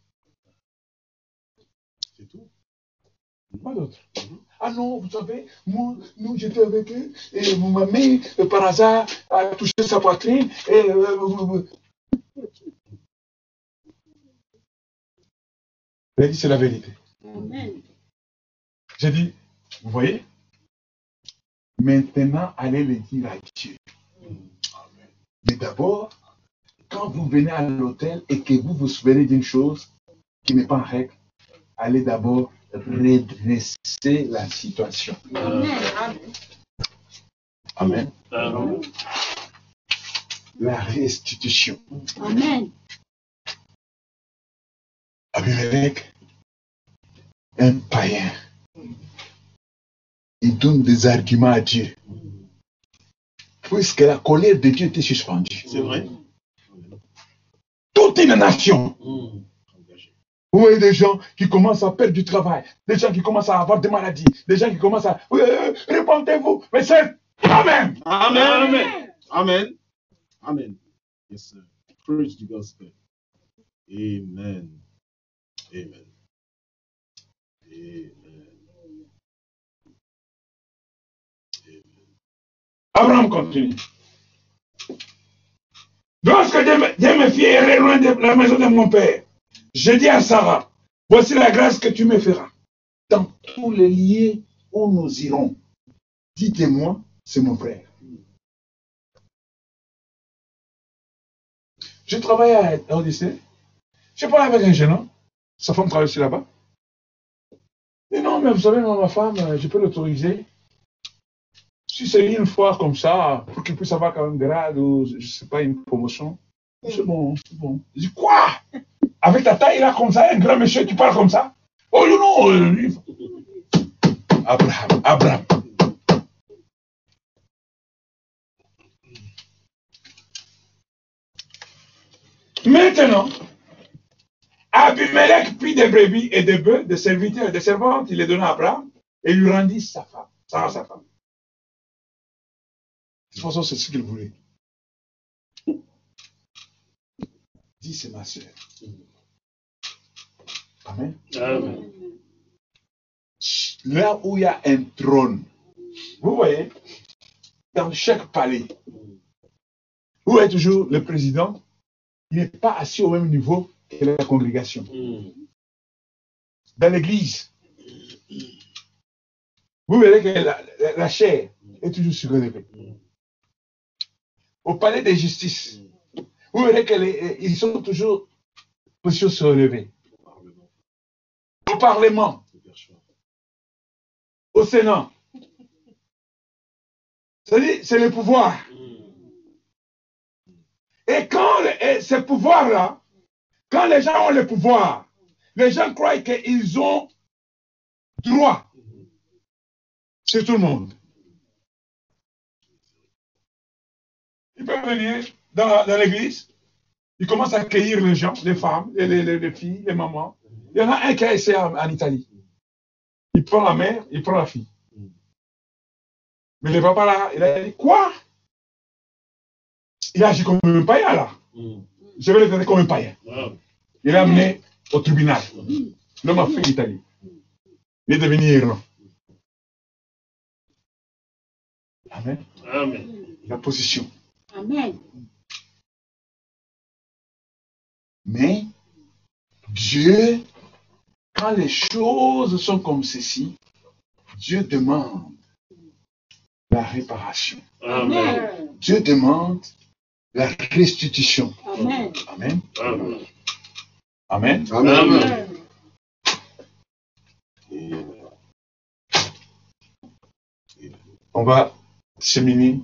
C'est tout. Pas d'autre. Ah non, vous savez, moi, nous, j'étais avec eux, et mon mamie, euh, par hasard, a touché sa poitrine, et... euh, euh, a dit, c'est la vérité. J'ai dit, vous voyez, maintenant, allez le dire à Dieu. Mais d'abord, quand vous venez à l'hôtel et que vous vous souvenez d'une chose qui n'est pas en règle, allez d'abord redresser la situation. Amen. Amen. Amen. La restitution. Amen. Abimelech, un païen, il donne des arguments à Dieu. Puisque la colère de Dieu était suspendue. C'est vrai. Toute une nation. Mm. Vous voyez des gens qui commencent à perdre du travail, des gens qui commencent à avoir des maladies, des gens qui commencent à... Oui, euh, Répondez-vous, mais c'est... Amen. Amen. Amen. Amen. Amen. Yes, sir. Preach the gospel. Amen. Amen. Amen. Abraham continue. Lorsque Dieu me fit errer loin de la maison de mon père, je dis à Sarah, voici la grâce que tu me feras. Dans tous les lieux où nous irons, dites-moi, c'est mon frère. Je travaille à Odyssée. Je parle avec un jeune homme. Sa femme travaille aussi là-bas. Mais non, mais vous savez, ma femme, je peux l'autoriser. Si c'est une fois comme ça, pour qu'il puisse avoir quand même grade ou, je sais pas, une promotion, c'est bon, c'est bon. Je dis, quoi? Avec ta taille là, comme ça, un grand monsieur qui parle comme ça? Oh non, non euh, Abraham, Abraham. Maintenant, Abimelech prit des brebis et des bœufs, des serviteurs et des servantes, il les donna à Abraham et lui rendit sa femme, Sarah sa femme. De toute façon, c'est ce qu'il voulait. Dis, c'est ma soeur. Amen. Amen. Là où il y a un trône, vous voyez, dans chaque palais, où est toujours le président, il n'est pas assis au même niveau que la congrégation. Mm. Dans l'église, vous verrez que la, la- la chair est toujours surélevée. Au palais de justice, vous verrez qu'ils sont toujours position surélevée. Parlement. Au parlement, au Sénat. C'est-à-dire, c'est le pouvoir. Et quand et ce pouvoir-là, quand les gens ont le pouvoir, les gens croient qu'ils ont droit sur tout le monde. Ils peuvent venir dans, l'église, ils commencent à accueillir les gens, les femmes, les, les- les- les filles, les mamans. Il y en a un qui a essayé en, en Italie. Il prend la mère, il prend la fille. Mais le papa là, il a dit Quoi? Il a agi comme un païen là. Mm. Je vais le traiter comme un païen. Il l'a amené au tribunal. L'homme a fait l'Italie. Il est devenu héros. Amen. Amen. La position. Amen. Mais Dieu, quand les choses sont comme ceci, Dieu demande la réparation. Amen. Dieu demande la restitution. Amen. Amen. Amen. Amen. Amen. On va cheminer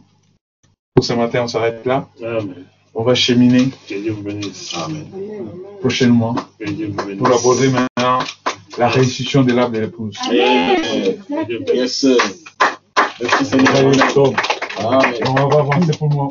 Pour ce matin, on s'arrête là. Amen. On va cheminer Que Dieu vous bénisse. Amen. prochainement Que Dieu vous bénisse. pour aborder maintenant la restitution de l'âme de l'épouse. Amen. Yes, sir. Merci Seigneur. Amen. On va avancer pour moi.